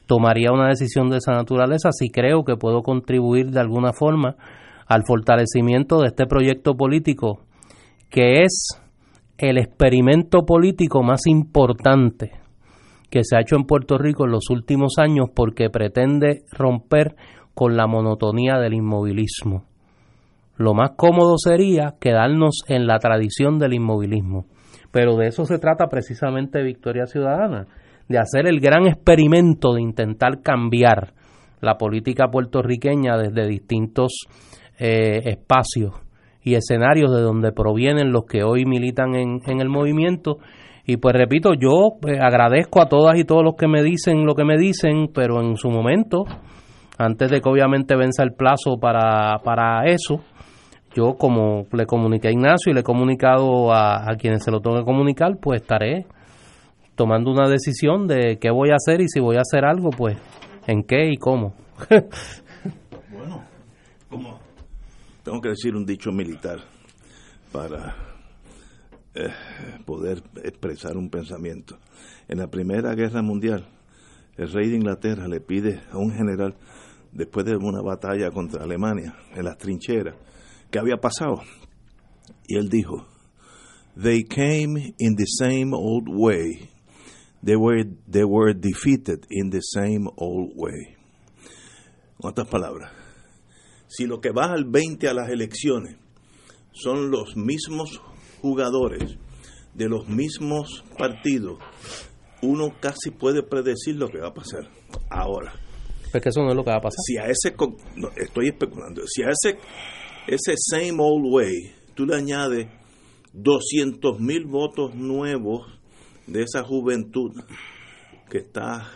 tomaría una decisión de esa naturaleza si creo que puedo contribuir de alguna forma al fortalecimiento de este proyecto político que es el experimento político más importante que se ha hecho en Puerto Rico en los últimos años porque pretende romper con la monotonía del inmovilismo. Lo más cómodo sería quedarnos en la tradición del inmovilismo. Pero de eso se trata precisamente Victoria Ciudadana, de hacer el gran experimento de intentar cambiar la política puertorriqueña desde distintos eh, espacios y escenarios de donde provienen los que hoy militan en, en el movimiento. Y pues repito, yo eh, agradezco a todas y todos los que me dicen lo que me dicen, pero en su momento, antes de que obviamente venza el plazo para, para eso, yo como le comuniqué a Ignacio y le he comunicado a, a quienes se lo tengo que comunicar, pues estaré tomando una decisión de qué voy a hacer y si voy a hacer algo, pues en qué y cómo. bueno, como tengo que decir un dicho militar para eh, poder expresar un pensamiento. En la Primera Guerra Mundial, el rey de Inglaterra le pide a un general, después de una batalla contra Alemania, en las trincheras, qué había pasado. Y él dijo, They came in the same old way. They were, they were defeated in the same old way. En otras palabras, si lo que va al 20 a las elecciones son los mismos jugadores de los mismos partidos, uno casi puede predecir lo que va a pasar. Ahora, pues que eso no es lo que va a pasar. Si a ese, no, estoy especulando, si a ese, ese same old way tú le añades 200 mil votos nuevos de esa juventud que está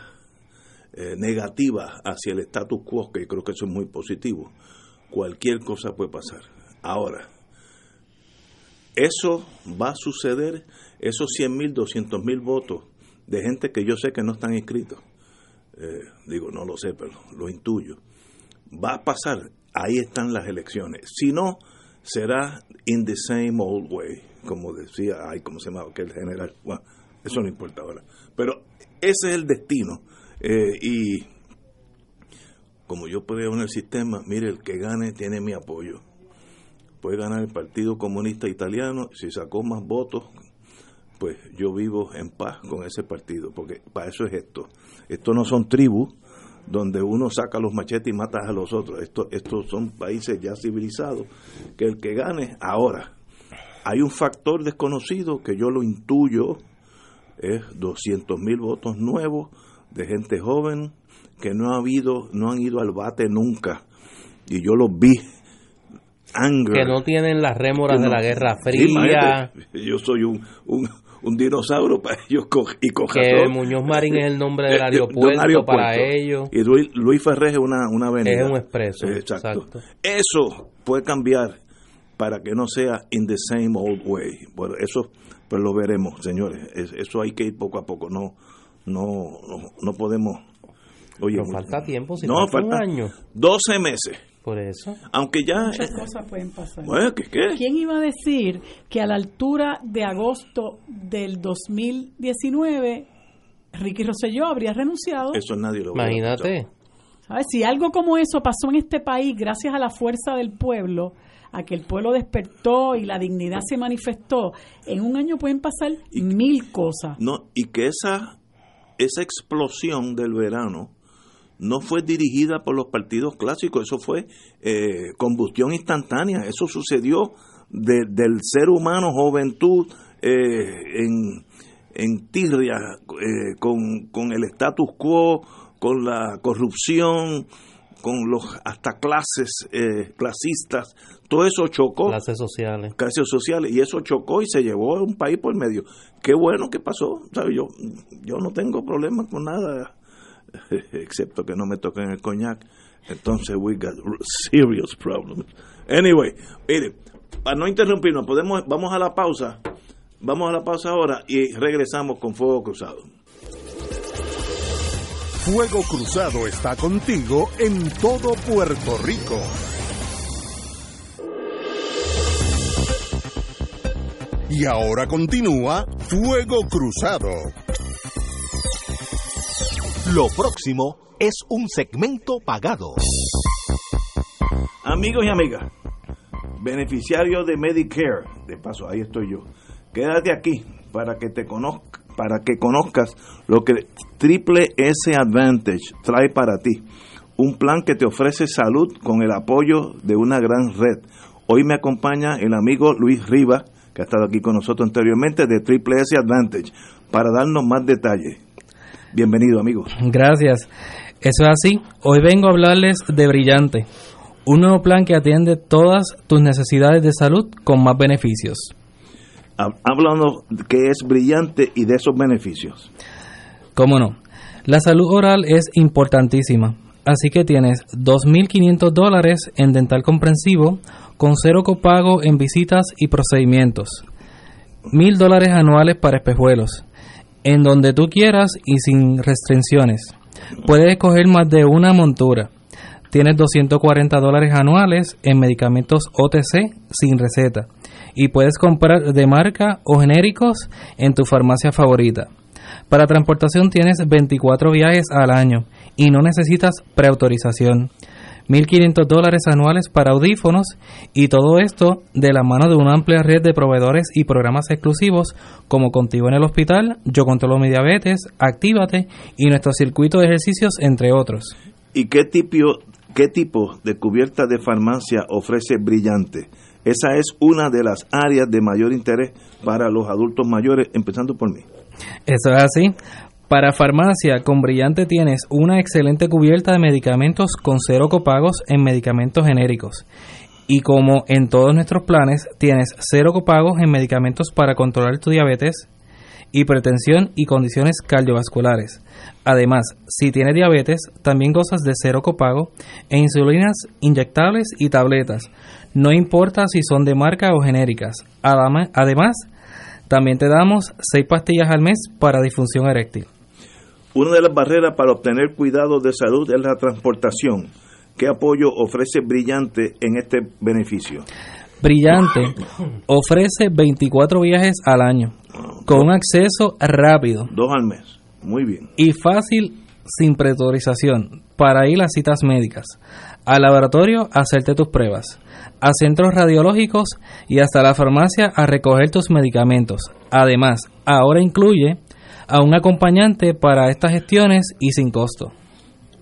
eh, negativa hacia el status quo, que creo que eso es muy positivo, cualquier cosa puede pasar. Ahora, eso va a suceder, esos 100 mil, 200 mil votos de gente que yo sé que no están inscritos, eh, digo, no lo sé, pero lo intuyo, va a pasar, ahí están las elecciones. Si no, será in the same old way, como decía, ay, ¿cómo se llama aquel general? Bueno, eso no importa ahora. Pero ese es el destino. Eh, y como yo veo en el sistema, mire, el que gane tiene mi apoyo. Puede ganar el Partido Comunista Italiano, si sacó más votos, pues yo vivo en paz con ese partido, porque para eso es esto. Esto no son tribus donde uno saca los machetes y mata a los otros. Esto, estos son países ya civilizados, que el que gane ahora. Hay un factor desconocido que yo lo intuyo, es 200 mil votos nuevos de gente joven que no ha habido, no han ido al bate nunca y yo los vi. Anger. Que no tienen las rémoras de la Guerra Fría. Sí, yo soy un, un, un, dinosaurio para ellos y Que Muñoz Marín es el nombre del aeropuerto, de aeropuerto, para ellos. Y Luis, Luis Ferrer es una, una avenida. Es un expreso. Exacto. exacto. Eso puede cambiar para que no sea in the same old way. Bueno, eso pues lo veremos, señores. Eso hay que ir poco a poco. No, no, no, no podemos. Oye, Pero falta tiempo, si no, falta un año. 12 meses. Por eso. Aunque ya. Muchas cosas pueden pasar. Bueno, ¿qué, qué? ¿Quién iba a decir que a la altura de agosto del 2019 Ricky Rosselló habría renunciado? Eso nadie lo Imagínate. ¿Sabes? Si algo como eso pasó en este país gracias a la fuerza del pueblo, a que el pueblo despertó y la dignidad se manifestó, en un año pueden pasar y, mil cosas. No, y que esa, esa explosión del verano no fue dirigida por los partidos clásicos, eso fue eh, combustión instantánea, eso sucedió de, del ser humano, juventud, eh, en, en tirria, eh, con, con el status quo, con la corrupción, con los hasta clases eh, clasistas, todo eso chocó. Clases sociales. Clases sociales, y eso chocó y se llevó a un país por medio. Qué bueno que pasó, ¿sabes? Yo, yo no tengo problemas con nada, excepto que no me toquen el coñac. Entonces, we got serious problems. Anyway, mire, para no interrumpirnos, podemos, vamos a la pausa. Vamos a la pausa ahora y regresamos con Fuego Cruzado. Fuego Cruzado está contigo en todo Puerto Rico. Y ahora continúa Fuego Cruzado. Lo próximo es un segmento pagado. Amigos y amigas, beneficiarios de Medicare, de paso, ahí estoy yo. Quédate aquí para que te conozca, para que conozcas lo que Triple S Advantage trae para ti. Un plan que te ofrece salud con el apoyo de una gran red. Hoy me acompaña el amigo Luis Rivas, que ha estado aquí con nosotros anteriormente, de Triple S Advantage, para darnos más detalles. Bienvenido, amigo. Gracias. Eso es así. Hoy vengo a hablarles de Brillante, un nuevo plan que atiende todas tus necesidades de salud con más beneficios. Hablando que es brillante y de esos beneficios. ¿Cómo no? La salud oral es importantísima, así que tienes 2.500 dólares en dental comprensivo con cero copago en visitas y procedimientos, 1.000 dólares anuales para espejuelos, en donde tú quieras y sin restricciones. Puedes escoger más de una montura. Tienes 240 dólares anuales en medicamentos OTC sin receta y puedes comprar de marca o genéricos en tu farmacia favorita. Para transportación tienes 24 viajes al año y no necesitas preautorización. 1.500 dólares anuales para audífonos y todo esto de la mano de una amplia red de proveedores y programas exclusivos como Contigo en el Hospital, Yo Controlo Mi Diabetes, Actívate y nuestro circuito de ejercicios, entre otros. ¿Y qué tipo, qué tipo de cubierta de farmacia ofrece Brillante? Esa es una de las áreas de mayor interés para los adultos mayores, empezando por mí. Eso es así. Para farmacia con Brillante tienes una excelente cubierta de medicamentos con cero copagos en medicamentos genéricos. Y como en todos nuestros planes, tienes cero copagos en medicamentos para controlar tu diabetes, hipertensión y condiciones cardiovasculares. Además, si tienes diabetes, también gozas de cero copago en insulinas inyectables y tabletas. No importa si son de marca o genéricas. Además, también te damos 6 pastillas al mes para disfunción eréctil. Una de las barreras para obtener cuidado de salud es la transportación. ¿Qué apoyo ofrece Brillante en este beneficio? Brillante ofrece 24 viajes al año con un acceso rápido. Dos al mes. Muy bien. Y fácil sin preautorización para ir a citas médicas, al laboratorio a hacerte tus pruebas, a centros radiológicos y hasta la farmacia a recoger tus medicamentos. Además, ahora incluye a un acompañante para estas gestiones y sin costo.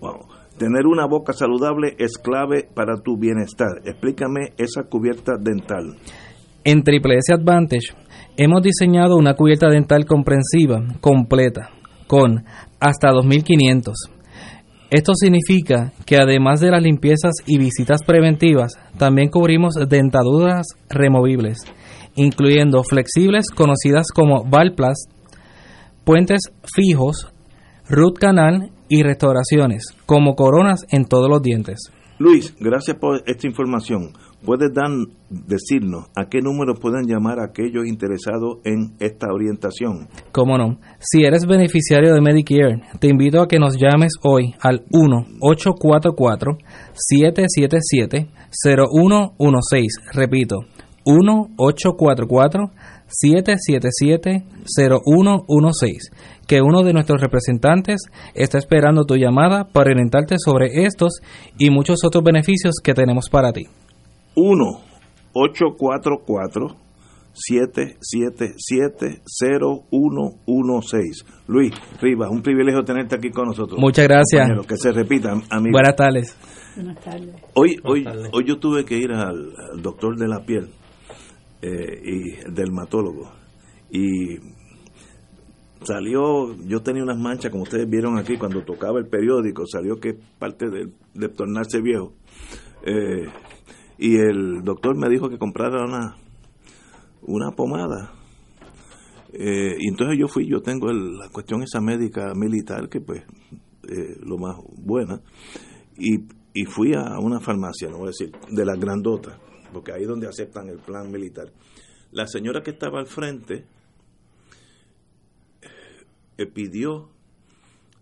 Wow. Tener una boca saludable es clave para tu bienestar. Explícame esa cubierta dental. En Triple S Advantage hemos diseñado una cubierta dental comprensiva, completa, con hasta 2500. Esto significa que además de las limpiezas y visitas preventivas, también cubrimos dentaduras removibles, incluyendo flexibles conocidas como Valplast, puentes fijos, root canal y restauraciones, como coronas en todos los dientes. Luis, gracias por esta información. ¿Puedes dar, decirnos a qué número pueden llamar a aquellos interesados en esta orientación? Cómo no. Si eres beneficiario de Medicare, te invito a que nos llames hoy al 1-844-777-0116. Repito, 1-844-777-0116. Que uno de nuestros representantes está esperando tu llamada para orientarte sobre estos y muchos otros beneficios que tenemos para ti. 1-844-777-0116. Luis Rivas, un privilegio tenerte aquí con nosotros. Muchas gracias. Que se repita, amigo. Buenas tardes. Buenas tardes. Hoy, hoy, hoy yo tuve que ir al, al doctor de la piel eh, y dermatólogo y salió, yo tenía unas manchas, como ustedes vieron aquí, cuando tocaba el periódico, salió que parte de, de tornarse viejo. Eh, y el doctor me dijo que comprara una, una pomada. Eh, y entonces yo fui, yo tengo el- la cuestión esa médica militar, que pues eh, lo más buena, y, y fui a una farmacia, no voy a decir, de las grandotas, porque ahí es donde aceptan el plan militar. La señora que estaba al frente eh, pidió,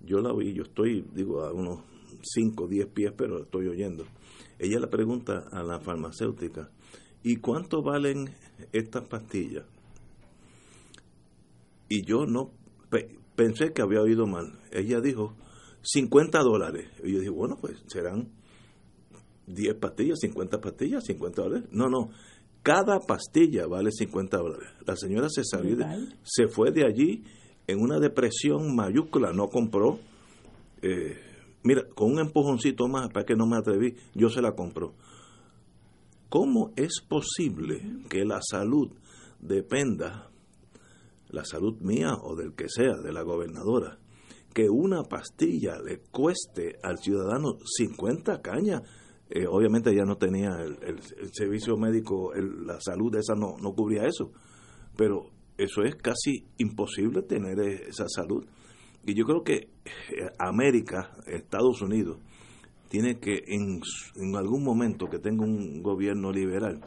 yo la vi, yo estoy, digo, a unos 5 o 10 pies, pero estoy oyendo. Ella le pregunta a la farmacéutica, ¿y cuánto valen estas pastillas? Y yo no, pe- pensé que había oído mal. Ella dijo, 50 dólares. Y yo dije, bueno, pues serán 10 pastillas, 50 pastillas, 50 dólares. No, no, cada pastilla vale 50 dólares. La señora se salió, de- se fue de allí en una depresión mayúscula, no compró. eh, mira, con un empujoncito más, para que no me atreví, yo se la compró. ¿Cómo es posible que la salud dependa, la salud mía o del que sea, de la gobernadora, que una pastilla le cueste al ciudadano 50 cañas? Eh, obviamente ya no tenía el, el- servicio médico, el- la salud esa no, no cubría eso, pero eso es casi imposible tener esa salud. Y yo creo que eh, América, Estados Unidos, tiene que en algún momento que tenga un gobierno liberal,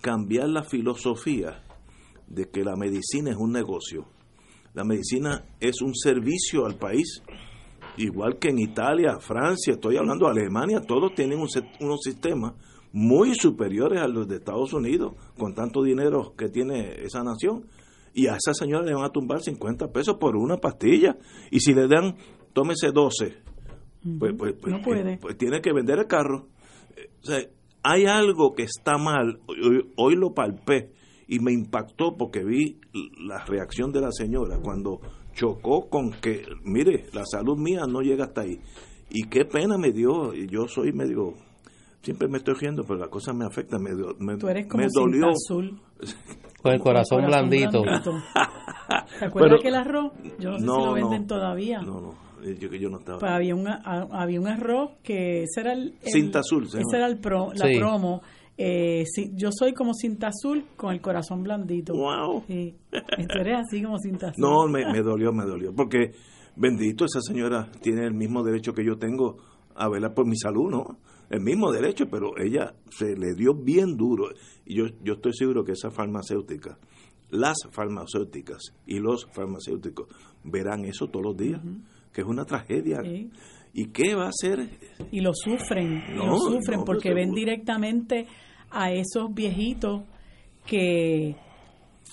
cambiar la filosofía de que la medicina es un negocio. La medicina es un servicio al país, igual que en Italia, Francia, estoy hablando de Alemania, todos tienen un unos sistemas muy superiores a los de Estados Unidos, con tanto dinero que tiene esa nación. Y a esa señora le van a tumbar 50 pesos por una pastilla. Y si le dan, tómese 12, pues, pues, pues, No puede. eh, pues tiene que vender el carro. O sea, hay algo que está mal. Hoy, hoy lo palpé y me impactó porque vi la reacción de la señora cuando chocó con que, mire, la salud mía no llega hasta ahí. Y qué pena me dio. y Yo soy medio, siempre me estoy riendo, pero la cosa me afecta. Me, me, Tú eres como me dolió. azul. Con el corazón blandito. ¿Te acuerdas Pero- aquel arroz? Yo no sé No, si lo venden no. todavía. No, no, eh, yo, yo no estaba. Pues había un, a- había un arroz que ese era el, el- Cinta azul, se ese era el pro, la Sí. promo eh, sí, yo soy como cinta azul con el corazón blandito Wow. sí. eres así como cinta azul No, me, me dolió, me dolió, porque bendito esa señora tiene el mismo derecho que yo tengo a velar por mi salud, ¿no? El mismo derecho, pero ella se le dio bien duro. Y yo, yo estoy seguro que esa farmacéutica, las farmacéuticas y los farmacéuticos verán eso todos los días, que es una tragedia. Sí. ¿Y qué va a hacer? y lo sufren, No, lo sufren no, porque ven directamente a esos viejitos que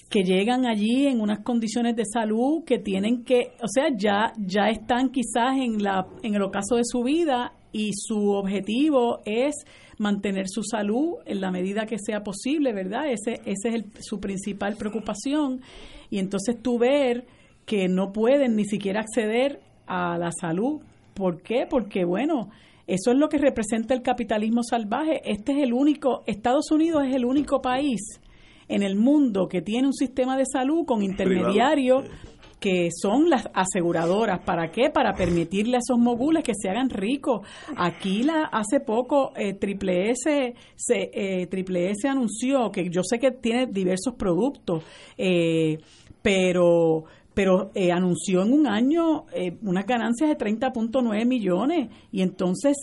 que llegan allí en unas condiciones de salud que tienen que, o sea, ya ya están quizás en la en el ocaso de su vida y su objetivo es mantener su salud en la medida que sea posible, ¿verdad? Ese ese es el- su principal preocupación y entonces tú ver que no pueden ni siquiera acceder a la salud. ¿Por qué? Porque bueno, eso es lo que representa el capitalismo salvaje. Este es el único, Estados Unidos es el único país en el mundo que tiene un sistema de salud con intermediarios que son las aseguradoras. ¿Para qué? Para permitirle a esos mogules que se hagan ricos. Aquí la, hace poco eh, Triple S se, eh, Triple S anunció que yo sé que tiene diversos productos, eh, pero pero eh, anunció en un año eh, unas ganancias de 30.9 millones. Y entonces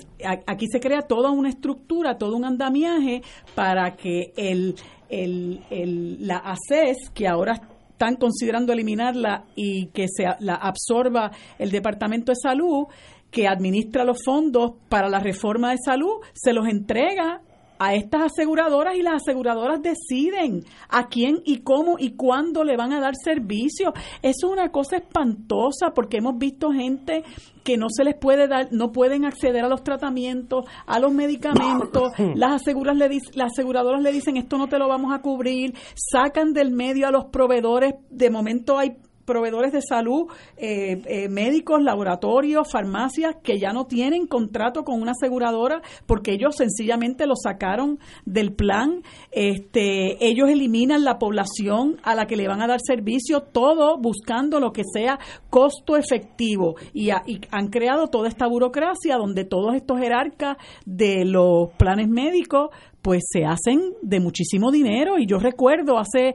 aquí se crea toda una estructura, todo un andamiaje para que el, el, el- la ACES, que ahora están considerando eliminarla y que se la absorba el Departamento de Salud, que administra los fondos para la reforma de salud, se los entrega a estas aseguradoras y las aseguradoras deciden a quién y cómo y cuándo le van a dar servicio. Eso es una cosa espantosa porque hemos visto gente que no se les puede dar, no pueden acceder a los tratamientos, a los medicamentos, las aseguras le las aseguradoras le dicen esto no te lo vamos a cubrir, sacan del medio a los proveedores, de momento hay proveedores de salud, eh, eh, médicos, laboratorios, farmacias que ya no tienen contrato con una aseguradora porque ellos sencillamente lo sacaron del plan. Este, ellos eliminan la población a la que le van a dar servicio, todo buscando lo que sea costo efectivo y, y han creado toda esta burocracia donde todos estos jerarcas de los planes médicos pues se hacen de muchísimo dinero y yo recuerdo hace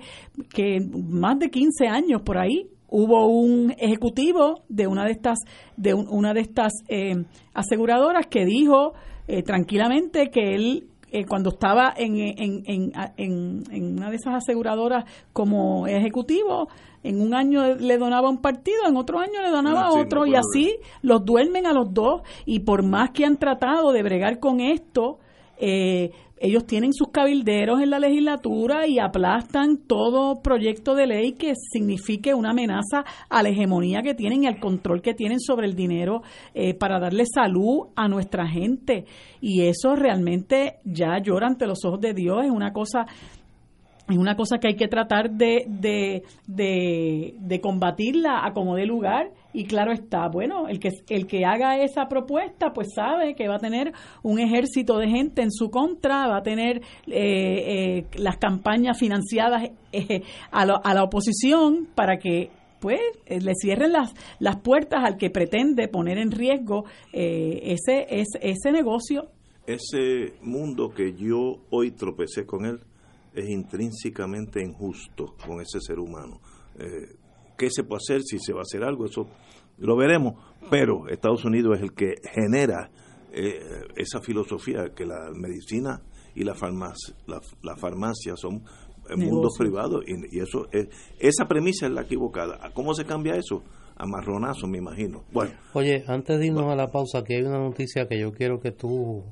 que más de 15 años por ahí hubo un ejecutivo de una de estas de una de estas eh, aseguradoras que dijo eh, tranquilamente que él eh, cuando estaba en, en, en, en, una de esas aseguradoras como ejecutivo, en un año le donaba un partido, en otro año le donaba ah, otro, y así los duermen a los dos, y por más que han tratado de bregar con esto, eh, ellos tienen sus cabilderos en la legislatura y aplastan todo proyecto de ley que signifique una amenaza a la hegemonía que tienen y al control que tienen sobre el dinero eh, para darle salud a nuestra gente. Y eso realmente ya llora ante los ojos de Dios, es una cosa es una cosa que hay que tratar de, de, de, combatirla a como dé lugar y claro está, bueno, el que, el que haga esa propuesta pues sabe que va a tener un ejército de gente en su contra, va a tener eh, eh, las campañas financiadas eh, a, a la oposición para que pues le cierren las, las puertas al que pretende poner en riesgo ese, ese, ese negocio. Ese mundo que yo hoy tropecé con él, es intrínsecamente injusto con ese ser humano. Eh, ¿Qué se puede hacer? Si se va a hacer algo, eso lo veremos. Pero Estados Unidos es el que genera eh, esa filosofía que la medicina y la farmacia, la, farmacia son mundos privados y, eso es, esa premisa es la equivocada. ¿Cómo se cambia eso? A marronazo, me imagino. Bueno. Oye, antes de irnos a la pausa, aquí hay una noticia que yo quiero que tú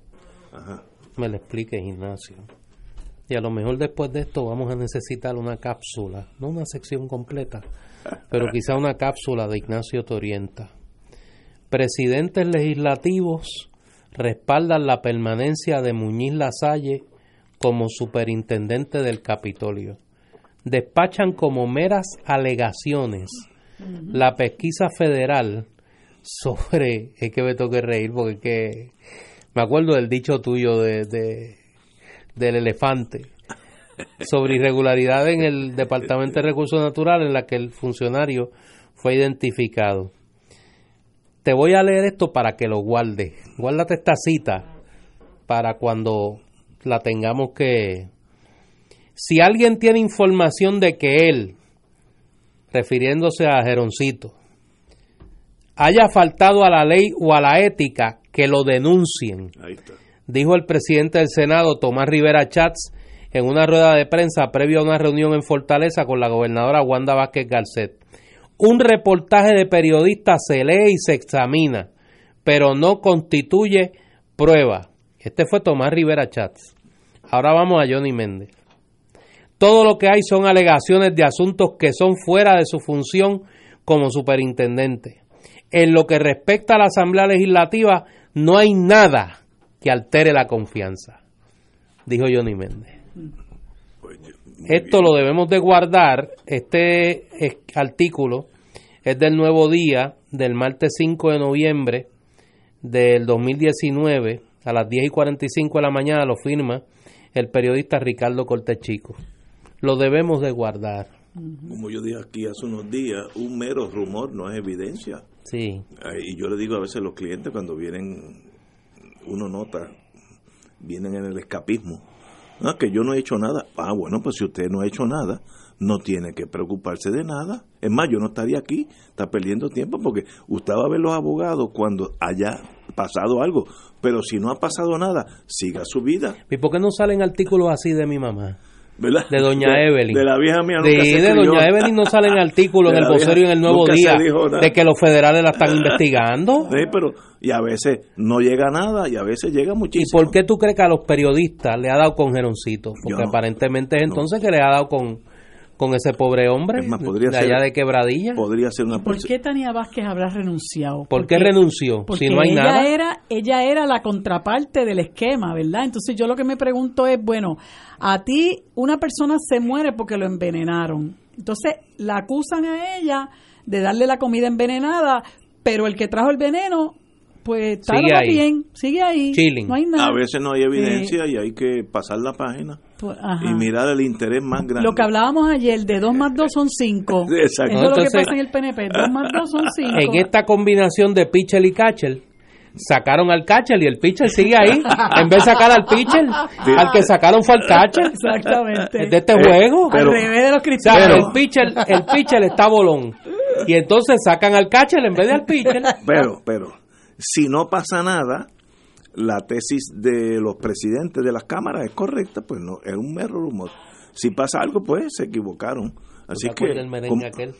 me la expliques, Ignacio. Y a lo mejor después de esto vamos a necesitar una cápsula, no una sección completa, pero quizá una cápsula de Ignacio Torienta. Presidentes legislativos respaldan la permanencia de Muñiz Lasalle como superintendente del Capitolio. Despachan como meras alegaciones la pesquisa federal sobre, es que me toque reír porque que, me acuerdo del dicho tuyo de del elefante sobre irregularidad en el Departamento de Recursos Naturales en la que el funcionario fue identificado. Te voy a leer esto para que lo guardes. Guárdate esta cita para cuando la tengamos que... Si alguien tiene información de que él, refiriéndose a Jeroncito, haya faltado a la ley o a la ética, que lo denuncien. Ahí está dijo el presidente del Senado, Tomás Rivera Chats, en una rueda de prensa previo a una reunión en Fortaleza con la gobernadora Wanda Vázquez Garcet. Un reportaje de periodistas se lee y se examina, pero no constituye prueba. Este fue Tomás Rivera Chats. Ahora vamos a Johnny Méndez. Todo lo que hay son alegaciones de asuntos que son fuera de su función como superintendente. En lo que respecta a la Asamblea Legislativa, no hay nada que altere la confianza, dijo Johnny Méndez. Esto lo debemos de guardar, este artículo es del nuevo día del martes 5 de noviembre del 2019 a las 10 y 45 de la mañana lo firma el periodista Ricardo Cortés Chico. Lo debemos de guardar. Como yo dije aquí hace unos días, un mero rumor no es evidencia. Sí. Y yo le digo a veces a los clientes cuando vienen uno nota, vienen en el escapismo. Ah, que yo no he hecho nada. Ah, bueno, pues si usted no ha hecho nada, no tiene que preocuparse de nada. Es más, yo no estaría aquí, está perdiendo tiempo porque usted va a ver los abogados cuando haya pasado algo. Pero si no ha pasado nada, siga su vida. ¿Y por qué no salen artículos así de mi mamá? De doña Evelyn. De la vieja mía de doña Evelyn no salen artículos en el vocero y en el Nuevo Día de que los federales la están investigando. Sí, pero y a veces no llega nada y a veces llega muchísimo. ¿Y por qué tú crees que a los periodistas le ha dado con Geroncito? Porque aparentemente es entonces que le ha dado con con ese pobre hombre de allá de Quebradilla. Podría ser una ¿Por qué Tania Vázquez habrá renunciado? ¿Por qué renunció? si no hay ella nada. Era, ella era la contraparte del esquema, ¿verdad? Entonces yo lo que me pregunto es, bueno, a ti una persona se muere porque lo envenenaron Entonces la acusan a ella de darle la comida envenenada, pero el que trajo el veneno, pues está Sigue todo ahí. bien, sigue ahí, Chilling. no hay nada. A veces no hay evidencia y hay que pasar la página Pues, y mirar el interés más grande. Lo que hablábamos ayer de 2 más 2 son 5. Sí, exacto. Eso es lo que Entonces- pasa en el PNP. 2 más 2 son 5. En esta combinación de pitcher y catcher, sacaron al catcher y el pitcher sigue ahí. En vez de sacar al pitcher, al que sacaron fue al catcher. Exactamente. De este Eh, juego. pero- Al revés de los cristianos. el pitcher, el pitcher está bolón. Y entonces sacan al catcher en vez de al pitcher. Pero, pero, si no pasa nada, la tesis de los presidentes de las cámaras es correcta, pues no, es un mero rumor. Si pasa algo, pues se equivocaron. Así ¿No te que. acuerdas del merengue ¿cómo? aquel?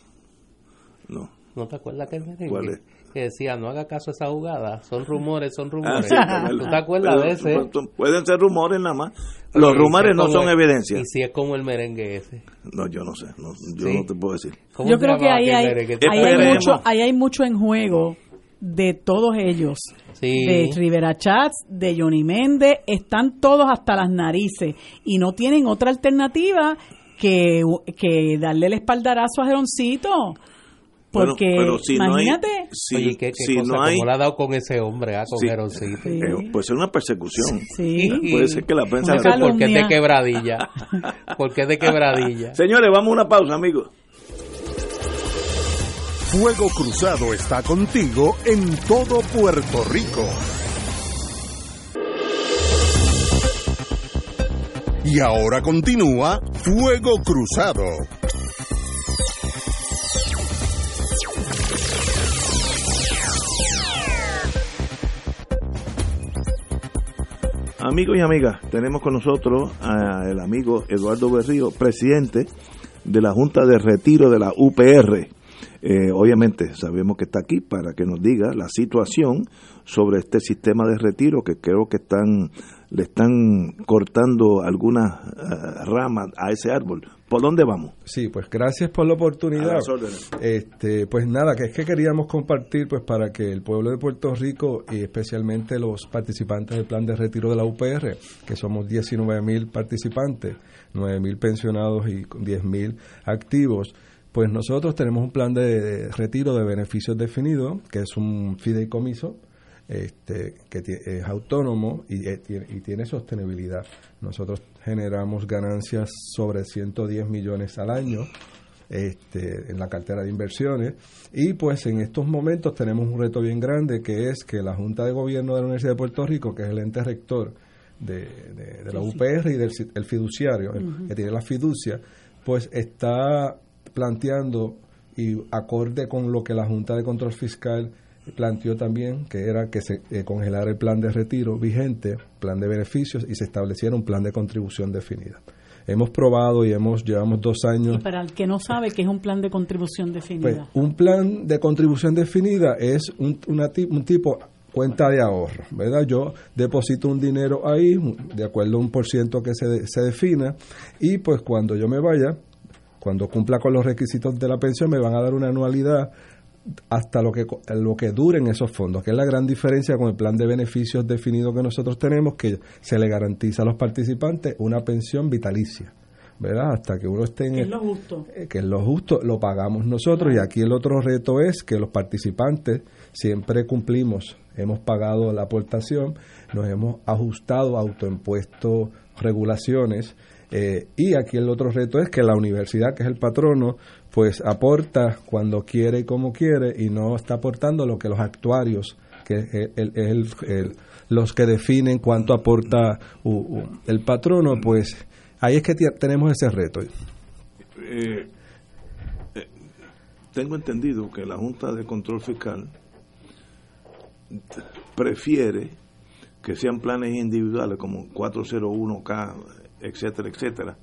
No. ¿No te acuerdas aquel merengue? ¿Cuál es? Que decía, no haga caso a esa jugada. Son rumores, son Ah, rumores. sí, pero- ¿Tú te acuerdas pero- de ese? Pueden ser rumores nada más. Los rumores es no son el- evidencia. Y si es como el merengue ese. No, yo no sé. No, yo Sí. no te puedo decir. ¿Cómo Yo creo que ahí hay, ahí, hay mucho, ahí hay mucho en juego de todos ellos. Sí. De Rivera Chats, de Johnny Méndez, están todos hasta las narices y no tienen otra alternativa que, que darle el espaldarazo a Jeroncito. Porque, pero si no hay- imagínate, si, Oye, ¿qué, qué si cosa? no hay. ¿Cómo le ha dado con ese hombre, ah, con Sí. Jeroncito? Sí. eh, puede ser una persecución. sí. Puede ser que la prensa. Porque es de quebradilla. Porque es de quebradilla. Señores, vamos a una pausa, amigos. Fuego Cruzado está contigo en todo Puerto Rico. Y ahora continúa Fuego Cruzado. Amigos y amigas, tenemos con nosotros al amigo Eduardo Berrío, presidente de la Junta de Retiro de la UPR. Eh, obviamente sabemos que está aquí para que nos diga la situación sobre este sistema de retiro que creo que están le están cortando algunas eh, ramas a ese árbol. ¿Por dónde vamos? Sí, pues gracias por la oportunidad. Este, pues nada, que es que queríamos compartir pues para que el pueblo de Puerto Rico y especialmente los participantes del plan de retiro de la UPR, que somos 19 mil participantes, 9 mil pensionados y 10 mil activos, pues nosotros tenemos un plan de, de retiro de beneficios definidos, que es un fideicomiso, este, que es autónomo y, eh, tiene, y tiene sostenibilidad. Nosotros generamos ganancias sobre 110 millones al año este, en la cartera de inversiones. Y pues en estos momentos tenemos un reto bien grande que es que la Junta de Gobierno de la Universidad de Puerto Rico, que es el ente rector de, de- de la UPR y del el fiduciario, el- que tiene la fiducia, pues está planteando y acorde con lo que la Junta de Control Fiscal planteó también que era que se eh, congelara el plan de retiro vigente, plan de beneficios y se estableciera un plan de contribución definida. Hemos probado y hemos llevamos dos años. Y para el que no sabe que es un plan de contribución Pues, definida. un plan de contribución definida es un, una ti- un tipo cuenta de ahorro, ¿verdad? Yo deposito un dinero ahí, de acuerdo a un por ciento que se, de- se defina, y pues cuando yo me vaya, cuando cumpla con los requisitos de la pensión, me van a dar una anualidad hasta lo que lo que duren esos fondos, que es la gran diferencia con el plan de beneficios definido que nosotros tenemos, que se le garantiza a los participantes una pensión vitalicia, ¿verdad? Hasta que uno esté en es el- lo justo. eh, que es lo justo lo pagamos nosotros y aquí el otro reto es que los participantes siempre cumplimos, hemos pagado la aportación, nos hemos ajustado, autoimpuesto regulaciones eh, y aquí el otro reto es que la universidad, que es el patrono, pues aporta cuando quiere y como quiere y no está aportando lo que los actuarios, que es el- el- el- los que definen cuánto aporta u- u- el patrono, pues ahí es que tenemos ese reto. Eh, eh, tengo entendido que la Junta de Control Fiscal prefiere que sean planes individuales como 401k, etcétera, etcétera.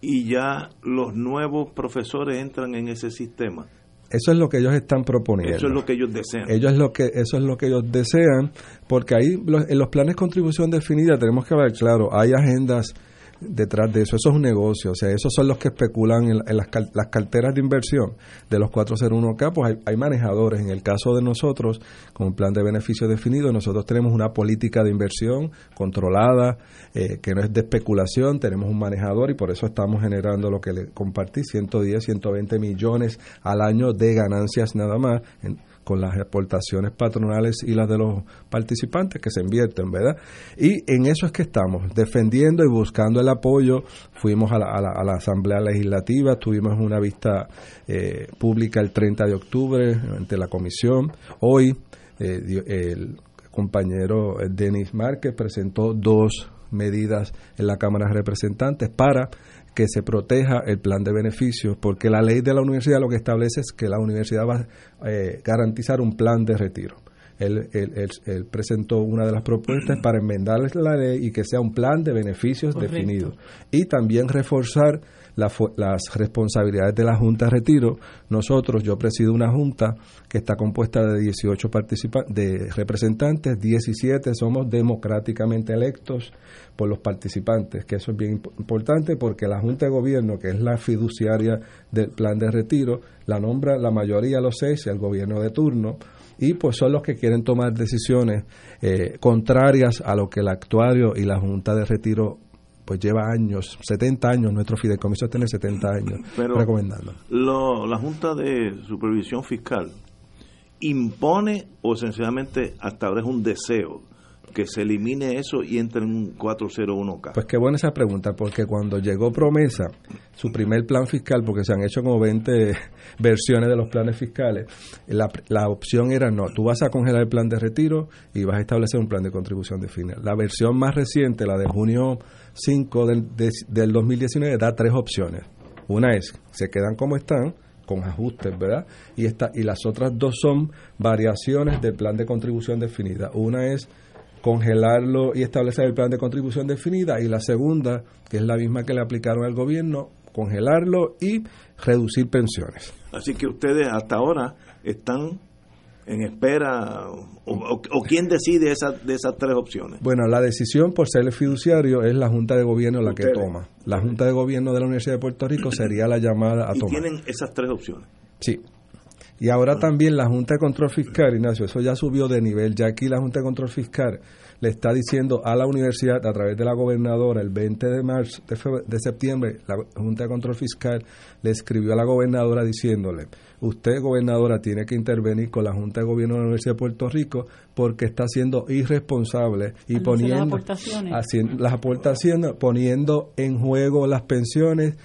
Y ya los nuevos profesores entran en ese sistema. Eso es lo que ellos están proponiendo. Eso es lo que ellos desean. ellos lo que eso es lo que ellos desean, porque ahí los- en los planes de contribución definida tenemos que ver, claro, hay agendas detrás de eso. Eso es un negocio, o sea, esos son los que especulan en, las, las, carteras de inversión de los 401k, pues hay, manejadores. En el caso de nosotros, con un plan de beneficio definido, nosotros tenemos una política de inversión controlada, eh, que no es de especulación, tenemos un manejador y por eso estamos generando lo que le compartí, 110, 120 millones al año de ganancias nada más. En, con las aportaciones patronales y las de los participantes que se invierten, ¿verdad? Y en eso es que estamos, defendiendo y buscando el apoyo. Fuimos a la, Asamblea Legislativa, tuvimos una vista eh, pública el 30 de octubre ante la comisión. Hoy eh, el compañero Denis Márquez presentó dos medidas en la Cámara de Representantes para que se proteja el plan de beneficios, porque la ley de la universidad lo que establece es que la universidad va a eh, garantizar un plan de retiro. Él, presentó una de las propuestas para enmendar la ley y que sea un plan de beneficios definido. Y también reforzar las responsabilidades de la Junta de Retiro. Nosotros, yo presido una Junta que está compuesta de 18 de representantes, 17 somos democráticamente electos por los participantes, que eso es bien importante porque la Junta de Gobierno, que es la fiduciaria del plan de retiro, la nombra la mayoría los seis, el gobierno de turno, y pues son los que quieren tomar decisiones eh, contrarias a lo que el actuario y la Junta de Retiro pues lleva años, 70 años, nuestro fideicomiso tiene 70 años recomendando. la Junta de Supervisión Fiscal impone o sencillamente hasta ahora es un deseo que se elimine eso y entre en un 401k? Pues qué buena esa pregunta, porque cuando llegó Promesa, su primer plan fiscal, porque se han hecho como 20 versiones de los planes fiscales, la, la opción era no, tú vas a congelar el plan de retiro y vas a establecer un plan de contribución de fines. La versión más reciente, la de junio 5 del, del 2019 da tres opciones. Una es, se quedan como están, con ajustes, ¿verdad? Y, esta, y las otras dos son variaciones del plan de contribución definida. Una es congelarlo y establecer el plan de contribución definida y la segunda, que es la misma que le aplicaron al gobierno, congelarlo y reducir pensiones. Así que ustedes hasta ahora están en espera o, quién decide esa, de esas tres opciones? Bueno, la decisión por ser el fiduciario es la Junta de Gobierno la que toma. La Junta de Gobierno de la Universidad de Puerto Rico sería la llamada a ¿Y tomar. tienen esas tres opciones? Sí. Y ahora ah. también la Junta de Control Fiscal, Ignacio, eso ya subió de nivel. Ya aquí la Junta de Control Fiscal le está diciendo a la universidad a través de la gobernadora el 20 de marzo de, septiembre la Junta de Control Fiscal le escribió a la gobernadora diciéndole usted gobernadora tiene que intervenir con la Junta de Gobierno de la Universidad de Puerto Rico porque está siendo irresponsable y poniendo las aportaciones. las aportaciones poniendo en juego las pensiones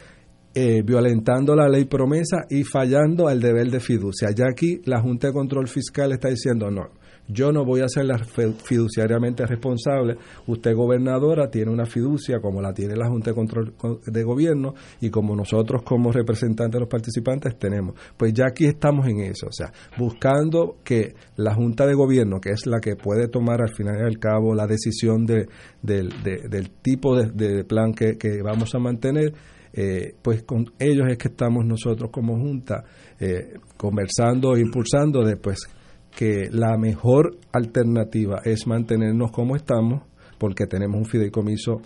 eh, violentando la ley promesa y fallando al deber de fiducia. Ya aquí la Junta de Control Fiscal está diciendo no, yo no voy a ser la fiduciariamente responsable. Usted, gobernadora, tiene una fiducia como la tiene la Junta de Control de Gobierno y como nosotros como representantes de los participantes tenemos. Pues ya aquí estamos en eso, o sea, buscando que la Junta de Gobierno, que es la que puede tomar al final y al cabo la decisión de, del tipo de, plan que, vamos a mantener, eh, pues con ellos es que estamos nosotros como Junta eh, conversando e impulsando de pues que la mejor alternativa es mantenernos como estamos, porque tenemos un fideicomiso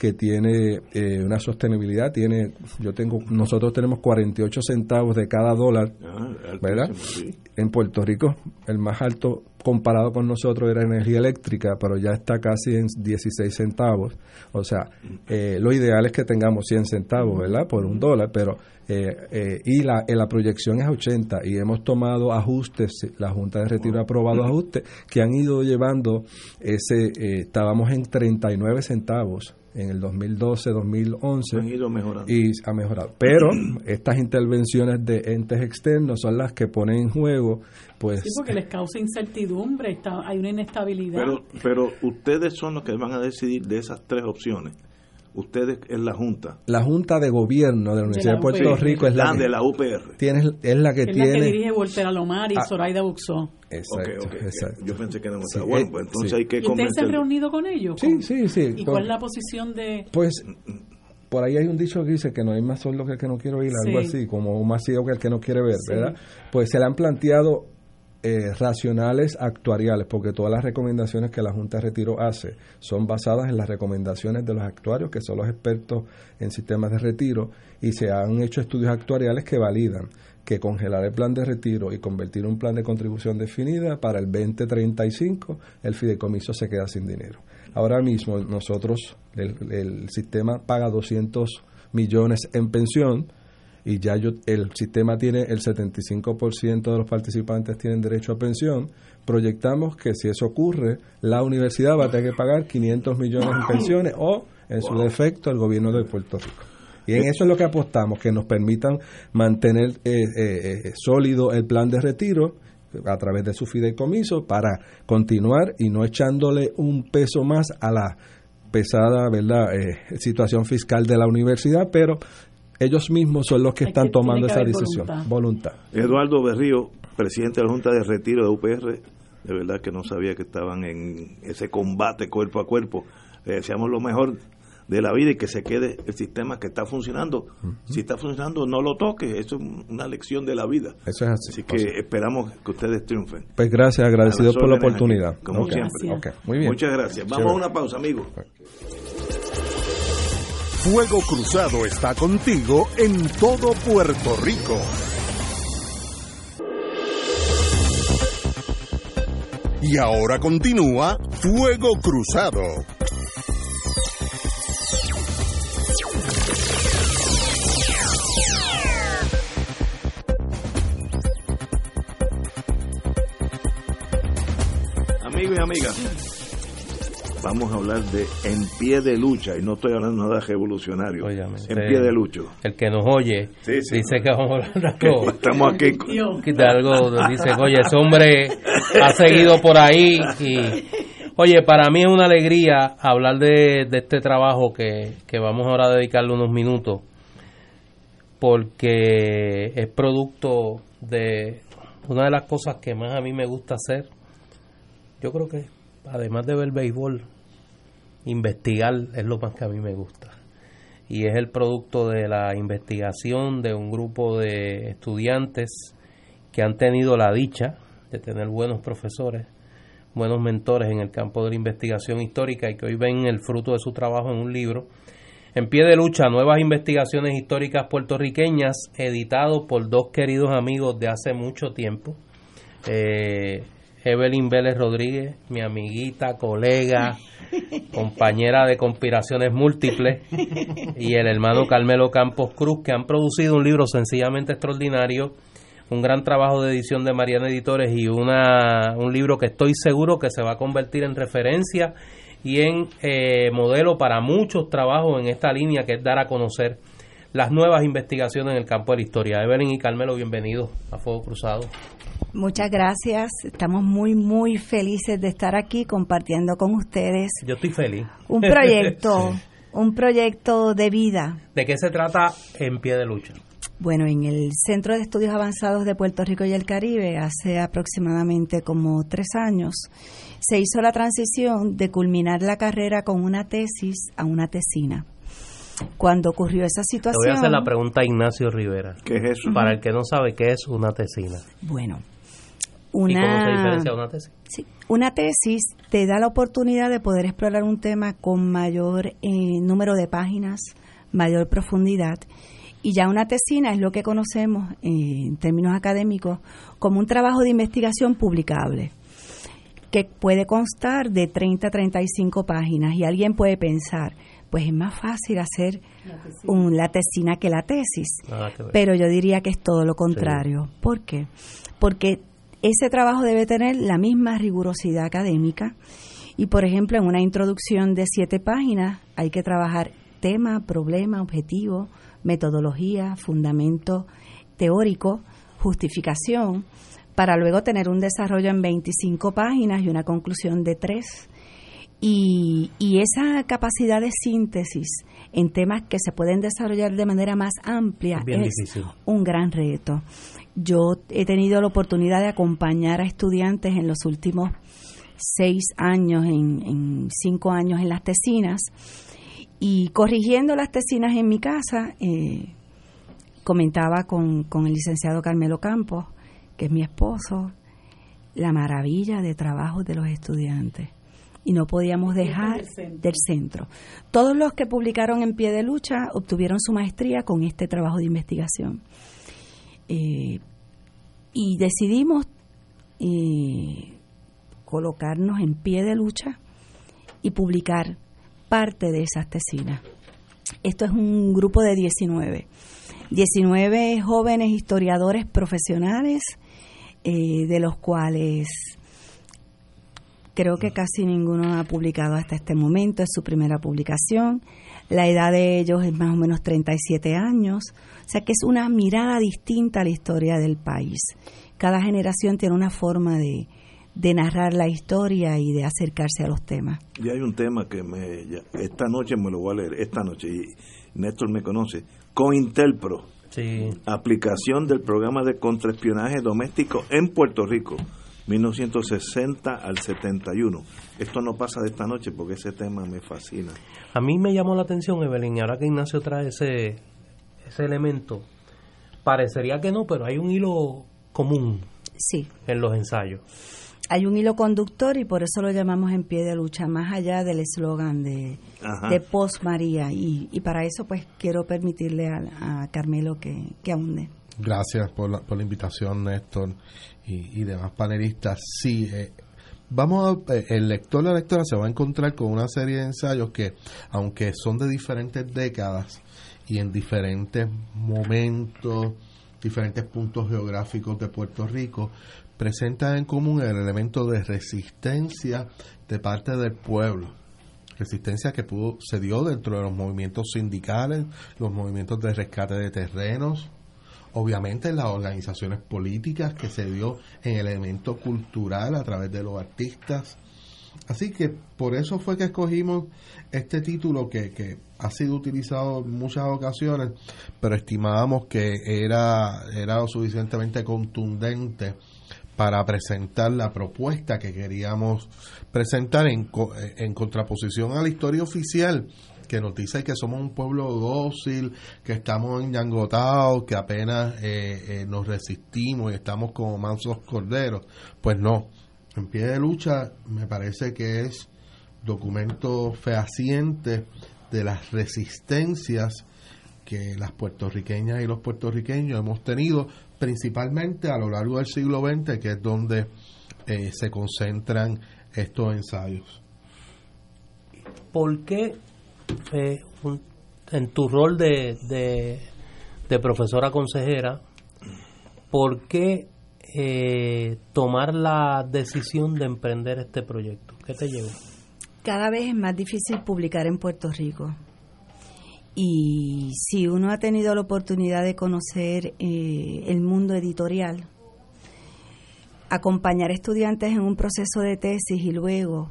que tiene eh, una sostenibilidad, tiene, yo tengo, nosotros tenemos 48 centavos de cada dólar, ah, ¿verdad? En Puerto Rico, el más alto comparado con nosotros era energía eléctrica, pero ya está casi en 16 centavos. O sea, eh, lo ideal es que tengamos 100 centavos, ¿verdad? Por un dólar, pero eh, eh, y la, la proyección es 80 y hemos tomado ajustes, la Junta de Retiro ha aprobado ajustes que han ido llevando ese, estábamos en 39 centavos en el 2012, 2011 han ido mejorando. y ha mejorado. Pero estas intervenciones de entes externos son las que ponen en juego pues sí, porque les causa incertidumbre, está, hay una inestabilidad. Pero, pero ustedes son los que van a decidir de esas tres opciones. Ustedes es la Junta. La Junta de Gobierno de la Universidad de, Puerto Rico es la, de la UPR. Tiene, es la que es tiene. La que dirige Volter Alomar y ah, Zoraida Buxó. Exacto, exacto. Yo pensé que no estaba bueno, pues entonces hay que ¿Y ustedes se han reunido con ellos? Sí, sí, sí. ¿Y cuál es la posición de.? Pues por ahí hay un dicho que dice que no hay más solo que el que no quiere oír, algo así, como más ciego que el que no quiere ver, ¿verdad? Pues se le han planteado eh, racionales actuariales, porque todas las recomendaciones que la Junta de Retiro hace son basadas en las recomendaciones de los actuarios, que son los expertos en sistemas de retiro, y se han hecho estudios actuariales que validan que congelar el plan de retiro y convertir un plan de contribución definida para el 2035, el fideicomiso se queda sin dinero. Ahora mismo nosotros, el, el sistema paga 200 millones en pensión, y ya yo, el sistema tiene el 75% de los participantes tienen derecho a pensión, proyectamos que si eso ocurre, la universidad va a tener que pagar 500 millones en pensiones o, en su defecto, el gobierno de Puerto Rico. Y en eso es lo que apostamos, que nos permitan mantener eh, eh, eh, sólido el plan de retiro a través de su fideicomiso para continuar y no echándole un peso más a la pesada verdad situación fiscal de la universidad, pero ellos mismos son los que están tomando esa decisión. Voluntad. Eduardo Berrío, presidente de la Junta de Retiro de UPR, de verdad que no sabía que estaban en ese combate cuerpo a cuerpo. Le deseamos lo mejor de la vida y que se quede el sistema que está funcionando. Si está funcionando, no lo toque. Eso es una lección de la vida. Eso es así. Así que esperamos que ustedes triunfen. Pues gracias, agradecidos por la oportunidad. como siempre. Okay. Muy bien. Muchas gracias. Vamos a una pausa, amigos. Fuego Cruzado está contigo en todo Puerto Rico. Y ahora continúa Fuego Cruzado. Amigos y amigas, vamos a hablar de en pie de lucha, y no estoy hablando nada revolucionario, en pie de lucha. El que nos oye Sí, sí. dice que vamos a hablar de algo, Estamos aquí. de algo, dice, oye, ese hombre ha seguido por ahí y, oye, para mí es una alegría hablar de, de este trabajo que, que vamos ahora a dedicarle unos minutos porque es producto de una de las cosas que más a mí me gusta hacer. Yo creo que además de ver béisbol, investigar es lo más que a mí me gusta. Y es el producto de la investigación de un grupo de estudiantes que han tenido la dicha de tener buenos profesores, buenos mentores en el campo de la investigación histórica y que hoy ven el fruto de su trabajo en un libro. En pie de lucha, nuevas investigaciones históricas puertorriqueñas, editado por dos queridos amigos de hace mucho tiempo. Eh, Evelyn Vélez Rodríguez, mi amiguita, colega, compañera de conspiraciones múltiples, y el hermano Carmelo Campos Cruz, que han producido un libro sencillamente extraordinario, un gran trabajo de edición de Mariana Editores y una, un libro que estoy seguro que se va a convertir en referencia y en eh, modelo para muchos trabajos en esta línea, que es dar a conocer las nuevas investigaciones en el campo de la historia. Evelyn y Carmelo, bienvenidos a Fuego Cruzado. Muchas gracias. Estamos muy, muy felices de estar aquí compartiendo con ustedes Yo estoy feliz. un proyecto, un proyecto de vida. ¿De qué se trata en pie de lucha? Bueno, en el Centro de Estudios Avanzados de Puerto Rico y el Caribe, hace aproximadamente como tres años, se hizo la transición de culminar la carrera con una tesis a una tesina. Cuando ocurrió esa Te situación, voy a hacer la pregunta a Ignacio Rivera. ¿Qué es eso? Para el que no sabe qué es una tesina. bueno, ¿Y cómo se una diferencia de una tesis? Sí, una tesis te da la oportunidad de poder explorar un tema con mayor eh, número de páginas, mayor profundidad. Y ya una tesina es lo que conocemos eh, en términos académicos como un trabajo de investigación publicable, que puede constar de 30 a 35 páginas. Y alguien puede pensar, pues es más fácil hacer un, la tesina que la tesis. Pero yo diría que es todo lo contrario. ¿Por qué? Porque ese trabajo debe tener la misma rigurosidad académica y, por ejemplo, en una introducción de siete páginas hay que trabajar tema, problema, objetivo, metodología, fundamento teórico, justificación, para luego tener un desarrollo en 25 páginas y una conclusión de tres. Y, y esa capacidad de síntesis en temas que se pueden desarrollar de manera más amplia Es bien es difícil. un gran reto. Yo he tenido la oportunidad de acompañar a estudiantes en los últimos seis años, en, en cinco años en las tesinas, y corrigiendo las tesinas en mi casa, eh, comentaba con, con el licenciado Carmelo Campos, que es mi esposo, la maravilla de trabajo de los estudiantes y no podíamos dejar del centro. Todos los que publicaron en pie de lucha obtuvieron su maestría con este trabajo de investigación. Eh, y decidimos eh, colocarnos en pie de lucha y publicar parte de esas tesinas. Esto es un grupo de 19. 19 jóvenes historiadores profesionales, eh, de los cuales creo que casi ninguno ha publicado hasta este momento, es su primera publicación. La edad de ellos es más o menos 37 años, o sea que es una mirada distinta a la historia del país. Cada generación tiene una forma de, de narrar la historia y de acercarse a los temas. Y hay un tema que me, esta noche me lo voy a leer, esta noche, y Néstor me conoce, COINTELPRO, sí. aplicación del programa de contraespionaje doméstico en Puerto Rico, 1960 al 71. Esto no pasa de esta noche porque ese tema me fascina. A mí me llamó la atención, Evelyn, ahora que Ignacio trae ese, ese elemento, parecería que no, pero hay un hilo común sí. en los ensayos hay un hilo conductor y por eso lo llamamos en pie de lucha, más allá del eslogan de, de Post María. Y, para eso pues quiero permitirle a, Carmelo que, que ahonde. Gracias por la, por la invitación, Néstor, y, demás panelistas. Sí, eh, vamos a, eh, el lector la lectora se va a encontrar con una serie de ensayos que, aunque son de diferentes décadas y en diferentes momentos, diferentes puntos geográficos de Puerto Rico, presenta en común el elemento de resistencia de parte del pueblo. Resistencia que pudo, se dio dentro de los movimientos sindicales, los movimientos de rescate de terrenos, obviamente en las organizaciones políticas que se dio en el elemento cultural a través de los artistas. Así que por eso fue que escogimos este título que, que ha sido utilizado en muchas ocasiones, pero estimábamos que era, era suficientemente contundente para presentar la propuesta que queríamos presentar en, en contraposición a la historia oficial que nos dice que somos un pueblo dócil, que estamos enyangotados, que apenas eh, eh, nos resistimos y estamos como mansos corderos. Pues no, en pie de lucha me parece que es documento fehaciente de las resistencias que las puertorriqueñas y los puertorriqueños hemos tenido principalmente a lo largo del siglo XX, que es donde eh, se concentran estos ensayos. ¿Por qué eh, en tu rol de, de, profesora consejera, por qué eh, tomar la decisión de emprender este proyecto? ¿Qué te llevó? Cada vez es más difícil publicar en Puerto Rico. Y si uno ha tenido la oportunidad de conocer eh, el mundo editorial, acompañar estudiantes en un proceso de tesis y luego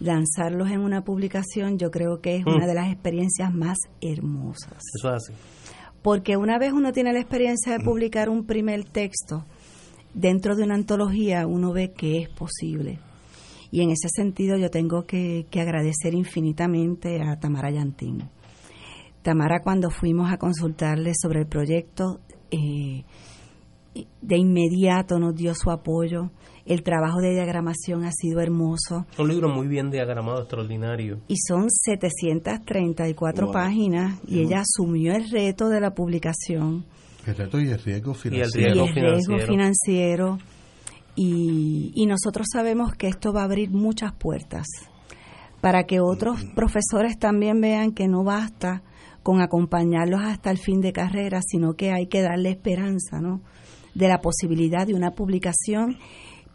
lanzarlos en una publicación, yo creo que es una mm. de las experiencias más hermosas. Eso es así. Porque una vez uno tiene la experiencia de mm. publicar un primer texto dentro de una antología, uno ve que es posible. Y en ese sentido yo tengo que, que agradecer infinitamente a Tamara Yantín Tamara cuando fuimos a consultarle sobre el proyecto, eh, de inmediato nos dio su apoyo. El trabajo de diagramación ha sido hermoso. Un libro muy bien diagramado, extraordinario. Y son 734 páginas y ella asumió el reto de la publicación. El reto y el riesgo financiero. Y el riesgo, financiero. Y, y nosotros sabemos que esto va a abrir muchas puertas para que otros profesores también vean que no basta con acompañarlos hasta el fin de carrera, sino que hay que darle esperanza, ¿no? De la posibilidad de una publicación,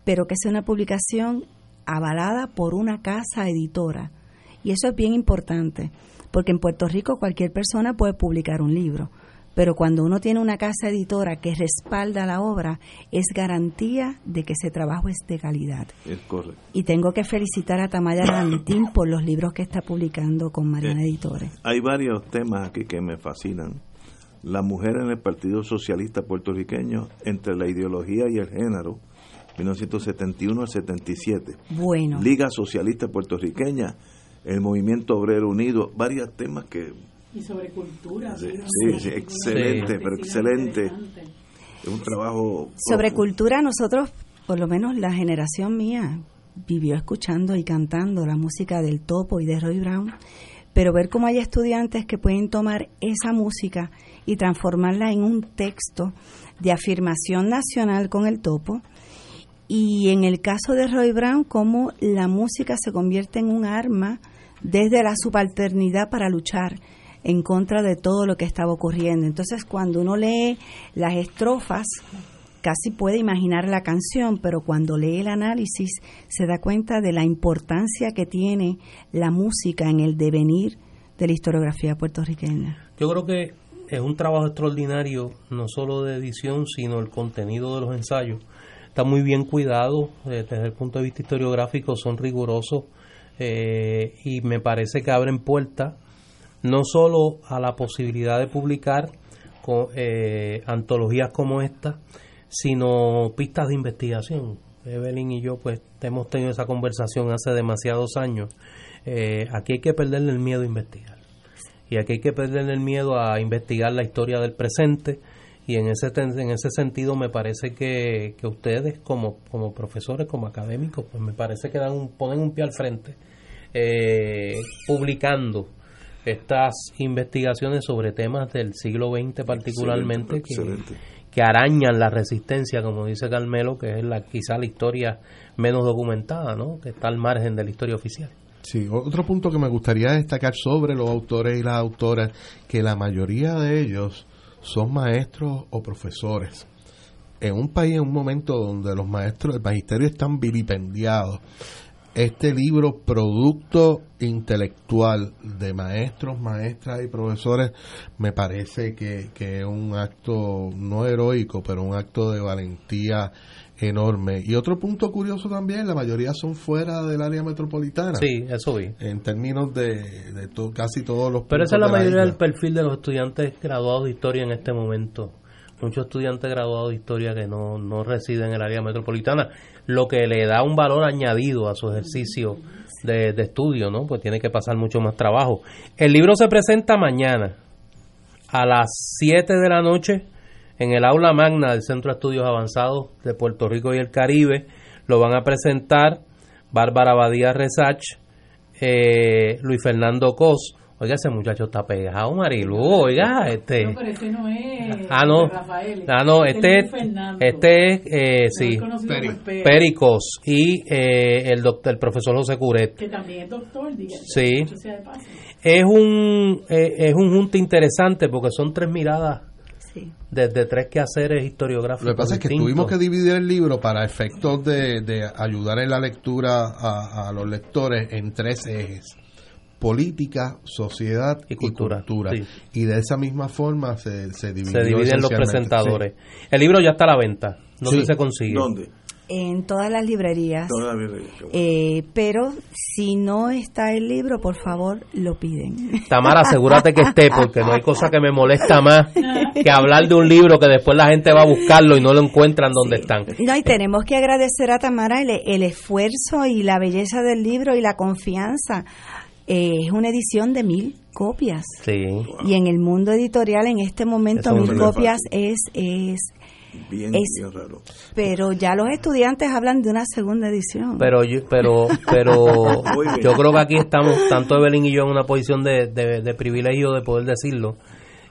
pero que sea una publicación avalada por una casa editora. Y eso es bien importante, porque en Puerto Rico cualquier persona puede publicar un libro, pero cuando uno tiene una casa editora que respalda la obra, es garantía de que ese trabajo es de calidad. Es correcto. Y tengo que felicitar a Tamaya Rantín por los libros que está publicando con Mariana eh, Editores. Hay varios temas aquí que me fascinan. La mujer en el Partido Socialista puertorriqueño entre la ideología y el género, 1971 al 77. Bueno. Liga Socialista Puertorriqueña, el Movimiento Obrero Unido, varios temas que y sobre cultura. Sí, sí, excelente, pero excelente. Es un trabajo. Sobre cultura, nosotros por lo menos la generación mía vivió escuchando y cantando la música del Topo y de Roy Brown, pero ver cómo hay estudiantes que pueden tomar esa música y transformarla en un texto de afirmación nacional con el Topo, y en el caso de Roy Brown, cómo la música se convierte en un arma desde la subalternidad para luchar en contra de todo lo que estaba ocurriendo. Entonces, cuando uno lee las estrofas, casi puede imaginar la canción, pero cuando lee el análisis se da cuenta de la importancia que tiene la música en el devenir de la historiografía puertorriqueña. Yo creo que es un trabajo extraordinario, no solo de edición, sino el contenido de los ensayos. Está muy bien cuidado eh, desde el punto de vista historiográfico, son rigurosos eh, y me parece que abren puertas no solo a la posibilidad de publicar con, eh, antologías como esta, sino pistas de investigación. Evelyn y yo pues hemos tenido esa conversación hace demasiados años. Aquí hay que perderle el miedo a investigar. Y aquí hay que perderle el miedo a investigar la historia del presente. Y en ese, en ese sentido me parece que, que ustedes como, como profesores, como académicos, pues me parece que dan un, ponen un pie al frente eh, publicando estas investigaciones sobre temas del siglo XX particularmente que, que arañan la resistencia, como dice Carmelo, que es la quizá la historia menos documentada, ¿no? que está al margen de la historia oficial. Sí, otro punto que me gustaría destacar sobre los autores y las autoras, que la mayoría de ellos son maestros o profesores. En un país, en un momento donde los maestros, el magisterio están vilipendiados, este libro, producto intelectual de maestros, maestras y profesores, me parece que, que es un acto no heroico, pero un acto de valentía enorme. Y otro punto curioso también, la mayoría son fuera del área metropolitana. Sí, eso vi. En términos de, de casi todos los... Pero esa es la mayoría del perfil de los estudiantes graduados de historia en este momento muchos estudiantes graduados de historia que no, no residen en el área metropolitana, lo que le da un valor añadido a su ejercicio de, estudio, ¿no? Pues tiene que pasar mucho más trabajo. El libro se presenta mañana a las 7 de la noche en el aula magna del Centro de Estudios Avanzados de Puerto Rico y el Caribe. Lo van a presentar Bárbara Badía Resach, eh, Luis Fernando Cos, Oiga, ese muchacho está pegado, Marilu. Oiga, este. No, pero este no es. Ah, no. Rafael. Ah, no, este, este, este es, eh, sí. Pericos y eh, el doctor, el profesor José Curet. Que también es doctor, digamos. Sí. Es un, eh, es un junte interesante porque son tres miradas Sí. desde tres quehaceres historiográficos. Lo que pasa es que tuvimos que dividir el libro para efectos de, de ayudar en la lectura a, a, los lectores en tres ejes política, sociedad y cultura. Y, de esa misma forma se, se, dividen los presentadores. El libro ya está a la venta. ¿Dónde se consigue? ¿Dónde? En todas las librerías. Todas las librerías. Eh, pero si no está el libro, por favor, lo piden. Tamara, asegúrate que esté, porque no hay cosa que me molesta más que hablar de un libro que después la gente va a buscarlo y no lo encuentran donde están. No, y tenemos que agradecer a Tamara el, el esfuerzo y la belleza del libro y la confianza eh, es una edición de mil copias. Sí. Y en el mundo editorial en este momento mil copias es, es Bien, raro. Pero ya los estudiantes hablan de una segunda edición. Pero yo, pero, pero yo creo que aquí estamos, tanto Evelyn y yo, en una posición de, de, privilegio de poder decirlo.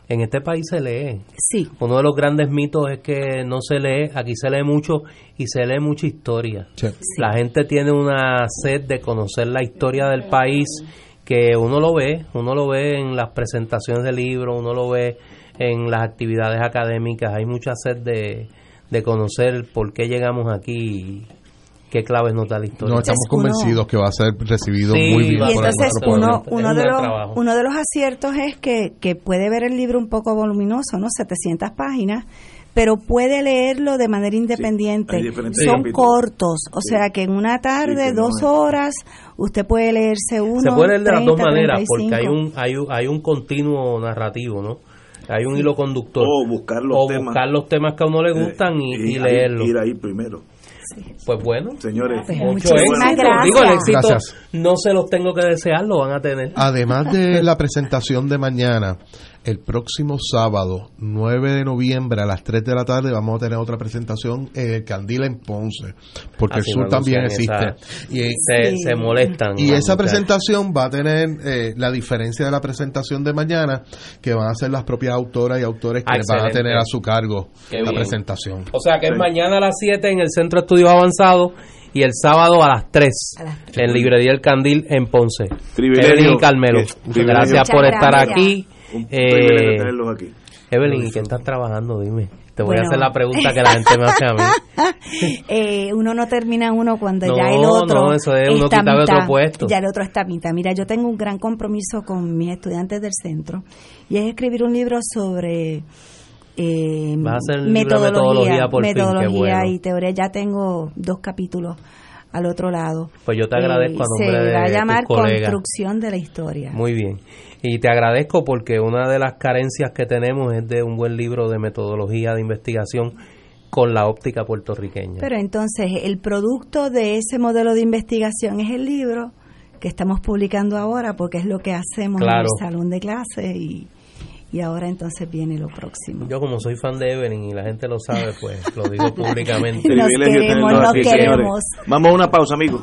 En este país se lee. Sí. Uno de los grandes mitos es que no se lee, aquí se lee mucho y se lee mucha historia. La gente tiene una sed de conocer la historia del país que uno lo ve, uno lo ve en las presentaciones de libros, uno lo ve en las actividades académicas, hay mucha sed de, de conocer por qué llegamos aquí y qué claves nos da la historia. No, estamos convencidos que va a ser recibido muy bien. Y entonces uno, uno, de los, uno de los aciertos es que, que puede ver el libro un poco voluminoso, ¿no? 700 páginas, pero puede leerlo de manera independiente. Son cortos, o sea que en una tarde, dos horas, usted puede leerse uno. Se puede leer de las dos maneras, porque hay un, hay, un, hay un continuo narrativo, ¿no? Hay un hilo conductor. O buscar los, temas, buscar los temas que a uno le eh, gustan y, y, leerlos. Ir ahí primero. Pues bueno, señores, mucho éxito. Digo, el éxito no se los tengo que desear, lo van a tener. Además de la presentación de mañana, el próximo sábado, 9 de noviembre, a las 3 de la tarde, vamos a tener otra presentación en el Candil en Ponce, porque Así el sur también existe. Y, se, se molestan. y esa presentación va a tener eh, la diferencia de la presentación de mañana, que van a ser las propias autoras y autores que Ah, van a tener a su cargo Qué la bien. presentación. O sea que es mañana a las 7 en el Centro de Estudios Avanzados y el sábado a las 3 A las en Librería El Candil en Ponce. Y Carmelo, gracias por estar gracias. aquí. Un Eh, privilegio tenerlos aquí. Evelyn, ¿y qué estás trabajando? Dime. Te voy a hacer la pregunta que la gente me hace a mí. Eh, uno no termina uno cuando No, ya el otro no, eso es uno está a quitarle otro puesto. Ya el otro está a mitad. Mira, yo tengo un gran compromiso con mis estudiantes del centro y es escribir un libro sobre eh, a metodología por fin, qué metodología bueno. y teoría. Ya tengo dos capítulos al otro lado. Pues yo te agradezco a se nombre de va a llamar. Construcción de la Historia. Muy bien. Y te agradezco porque una de las carencias que tenemos es de un buen libro de metodología de investigación con la óptica puertorriqueña. Pero entonces el producto de ese modelo de investigación es el libro que estamos publicando ahora porque es lo que hacemos en el salón de clase y, y ahora entonces viene lo próximo. Yo como soy fan de Evelyn y la gente lo sabe, pues lo digo públicamente. Nos Privilegio queremos, nos queremos. Vamos a una pausa, amigos.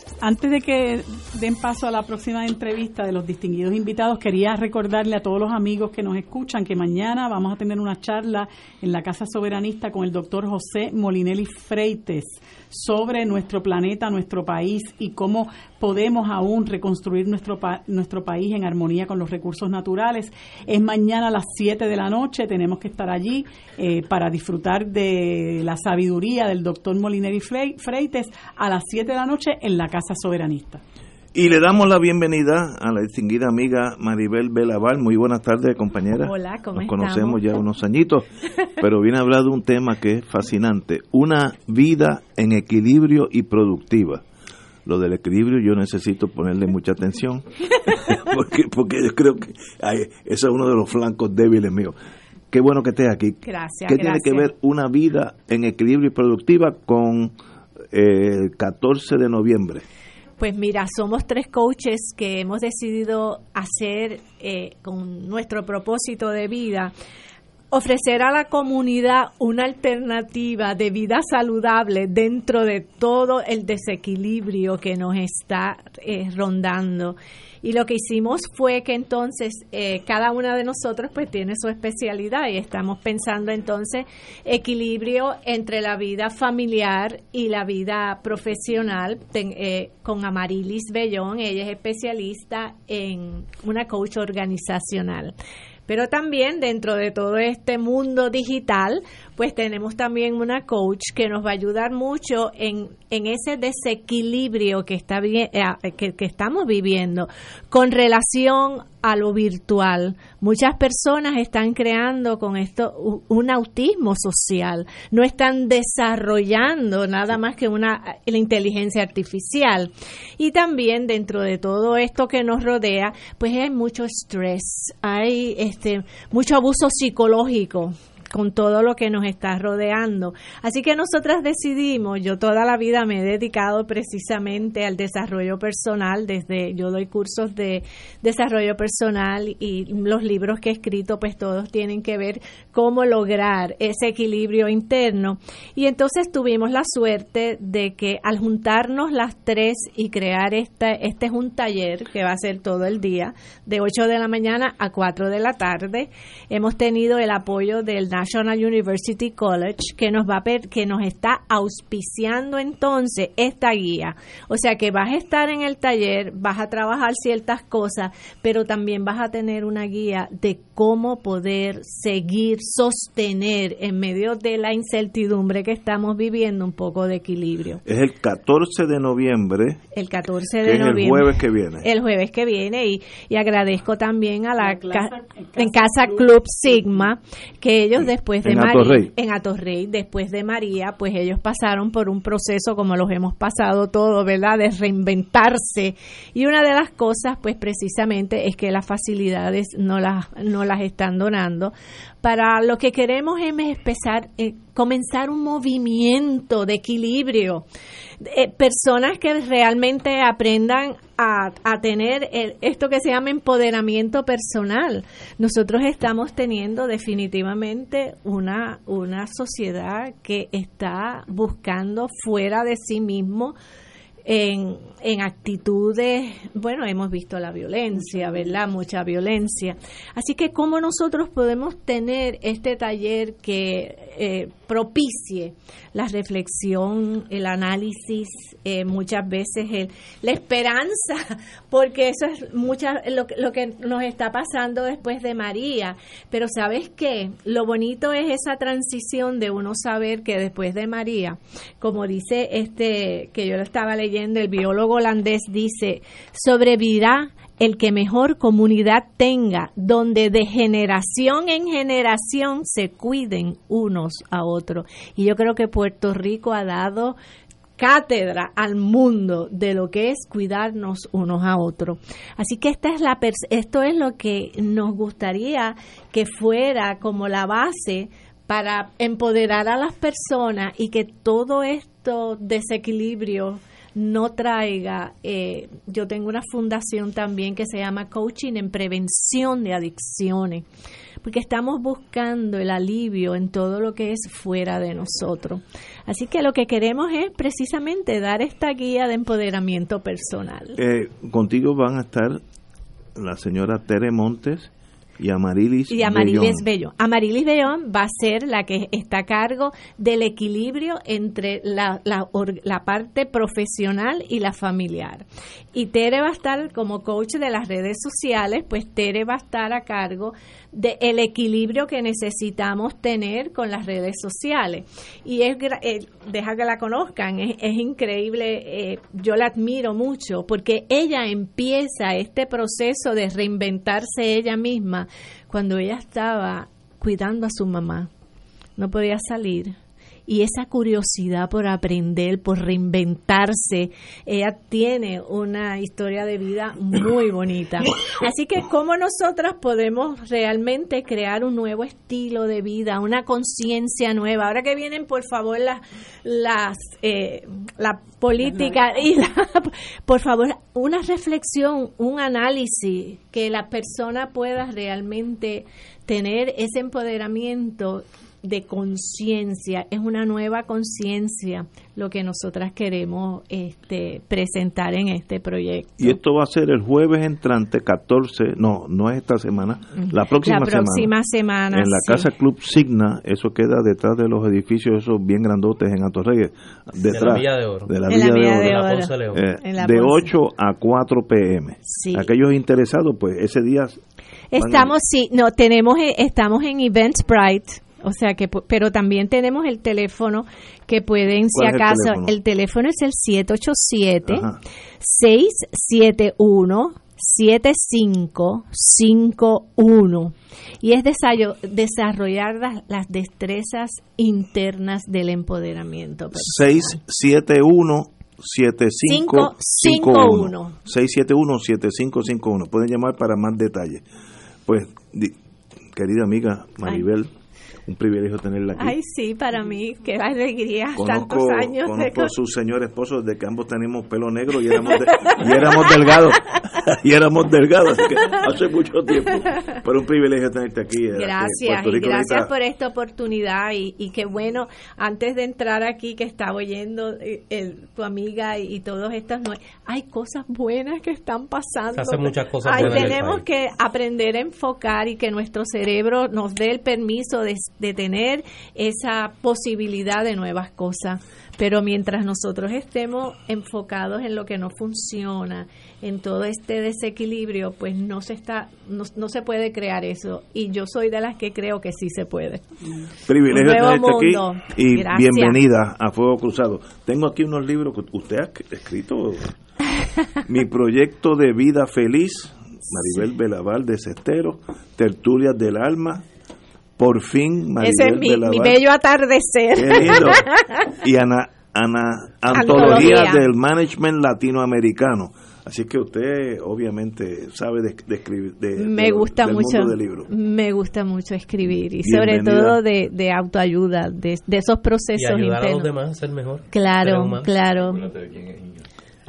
antes de que den paso a la próxima entrevista de los distinguidos invitados, quería recordarle a todos los amigos que nos escuchan que mañana vamos a tener una charla en la Casa Soberanista con el doctor José Molinelli Freites sobre nuestro planeta, nuestro país y cómo podemos aún reconstruir nuestro, pa- nuestro país en armonía con los recursos naturales. Es mañana a las 7 de la noche, tenemos que estar allí eh, para disfrutar de la sabiduría del doctor Molinelli Frei- Freites a las 7 de la noche en la Casa Soberanista. Y le damos la bienvenida a la distinguida amiga Maribel Belaval. Muy buenas tardes, compañera. Hola, ¿cómo Nos estamos? conocemos ya unos añitos, pero viene a hablar de un tema que es fascinante. Una vida en equilibrio y productiva. Lo del equilibrio yo necesito ponerle mucha atención, porque, porque yo creo que ay, eso es uno de los flancos débiles míos. Qué bueno que estés aquí. Gracias, ¿Qué tiene que ver una vida en equilibrio y productiva con eh, el 14 de noviembre? Pues mira, somos tres coaches que hemos decidido hacer eh, con nuestro propósito de vida ofrecer a la comunidad una alternativa de vida saludable dentro de todo el desequilibrio que nos está eh, rondando. Y lo que hicimos fue que entonces eh, cada una de nosotros pues tiene su especialidad y estamos pensando entonces equilibrio entre la vida familiar y la vida profesional Ten- eh, con Amarilis Bellón, ella es especialista en una coach organizacional. Pero también dentro de todo este mundo digital, pues tenemos también una coach que nos va a ayudar mucho en, en ese desequilibrio que, está bien, eh, que, que estamos viviendo con relación a lo virtual. Muchas personas están creando con esto un autismo social, no están desarrollando nada más que una la inteligencia artificial. Y también dentro de todo esto que nos rodea, pues hay mucho estrés, hay este mucho abuso psicológico con todo lo que nos está rodeando. Así que nosotras decidimos, yo toda la vida me he dedicado precisamente al desarrollo personal, desde yo doy cursos de desarrollo personal y los libros que he escrito pues todos tienen que ver cómo lograr ese equilibrio interno. Y entonces tuvimos la suerte de que al juntarnos las tres y crear esta, este es un taller que va a ser todo el día, de 8 de la mañana a 4 de la tarde, hemos tenido el apoyo del National University College, que nos va a per- que nos está auspiciando entonces esta guía. O sea que vas a estar en el taller, vas a trabajar ciertas cosas, pero también vas a tener una guía de cómo poder seguir, sostener en medio de la incertidumbre que estamos viviendo un poco de equilibrio. Es el 14 de noviembre, El 14 que de es el noviembre. jueves que viene. El jueves que viene y, y agradezco también a la ca- en Casa Club Sigma que ellos después de En María Atorrey. en Atorrey después de María pues ellos pasaron por un proceso como los hemos pasado todos verdad de reinventarse. Y una de las cosas pues precisamente es que las facilidades no las no las están donando. Para lo que queremos es empezar eh, comenzar un movimiento de equilibrio eh, personas que realmente aprendan a, a tener esto que se llama empoderamiento personal. Nosotros estamos teniendo definitivamente una, una sociedad que está buscando fuera de sí mismo en, en actitudes, bueno, hemos visto la violencia, ¿verdad? Mucha violencia. Así que, ¿cómo nosotros podemos tener este taller que eh, propicie la reflexión, el análisis, eh, muchas veces el, la esperanza, porque eso es mucha, lo, lo que nos está pasando después de María. Pero ¿sabes qué? Lo bonito es esa transición de uno saber que después de María, como dice este, que yo lo estaba leyendo, el biólogo holandés dice, sobrevivirá el que mejor comunidad tenga, donde de generación en generación se cuiden unos a otros. Y yo creo que Puerto Rico ha dado cátedra al mundo de lo que es cuidarnos unos a otros. Así que esta es la esto es lo que nos gustaría que fuera como la base para empoderar a las personas y que todo esto desequilibrio no traiga, eh, yo tengo una fundación también que se llama Coaching en Prevención de Adicciones, porque estamos buscando el alivio en todo lo que es fuera de nosotros. Así que lo que queremos es precisamente dar esta guía de empoderamiento personal. Eh, contigo van a estar la señora Tere Montes y Amarilis Y Amarilis Bellón. Bellón. Amarilis Bellón va a ser la que está a cargo del equilibrio entre la, la, la parte profesional y la familiar. Y Tere va a estar como coach de las redes sociales, pues Tere va a estar a cargo del equilibrio que necesitamos tener con las redes sociales. Y es, eh, deja que la conozcan, es, es increíble, eh, yo la admiro mucho, porque ella empieza este proceso de reinventarse ella misma cuando ella estaba cuidando a su mamá. No podía salir. Y esa curiosidad por aprender, por reinventarse, ella tiene una historia de vida muy bonita. Así que cómo nosotras podemos realmente crear un nuevo estilo de vida, una conciencia nueva. Ahora que vienen, por favor, las las eh, la política y la, por favor, una reflexión, un análisis que la persona pueda realmente tener ese empoderamiento de conciencia, es una nueva conciencia lo que nosotras queremos este, presentar en este proyecto. Y esto va a ser el jueves entrante 14, no, no es esta semana, la próxima, La próxima semana, En la sí. Casa Club Signa, eso queda detrás de los edificios esos bien grandotes en Atorrey, detrás Villa de Oro. de la la Villa de Villa Oro. de La Oro. Eh, En la de Ponce. 8 a 4 pm. Sí. Aquellos interesados, pues ese día Estamos, sí, no, tenemos, eh, estamos en Eventbrite, o sea que, pero también tenemos el teléfono que pueden, si ¿Cuál es el acaso, teléfono? el teléfono es el 787 Ajá. 671 7551 y es desarrollar las, las destrezas internas del empoderamiento. personal. 671 7551 551. 671 7551 pueden llamar para más detalles pues querida amiga Maribel un privilegio tenerla aquí Ay, sí, para mí, qué alegría, Conozco, tantos años. de conozco con- a su señor esposo de que ambos tenemos pelo negro y éramos, de- y éramos delgados y éramos delgados así que hace mucho tiempo pero un privilegio tenerte aquí Gracias, y gracias necesita- por esta oportunidad y, y qué bueno, antes de entrar aquí que estaba oyendo eh, el- tu amiga y, y todos estos, nue- hay cosas buenas que están pasando. Se hacen muchas cosas Ay, buenas tenemos que aprender a enfocar y que nuestro cerebro nos dé el permiso de de tener esa posibilidad de nuevas cosas. Pero mientras nosotros estemos enfocados en lo que no funciona, en todo este desequilibrio, pues no se está, no, no se puede crear eso. Y yo soy de las que creo que sí se puede. Privilegio tenerte aquí mundo. y Gracias. bienvenida a Fuego Cruzado. Tengo aquí unos libros que usted ha escrito. Mi proyecto de vida feliz, Maribel Belaval de Cestero, Tertulias del Alma, por fin Maribel Ese es mi, bello atardecer. Qué lindo. Y Ana, Ana- Antología Antología. del Management Latinoamericano. Así que usted obviamente sabe de, de escribir. de- me de- gusta del mucho mundo del libro. me gusta mucho escribir y sobre todo de, de autoayuda de, de esos Y procesos ayudar a los internos demás a ser mejor. claro claro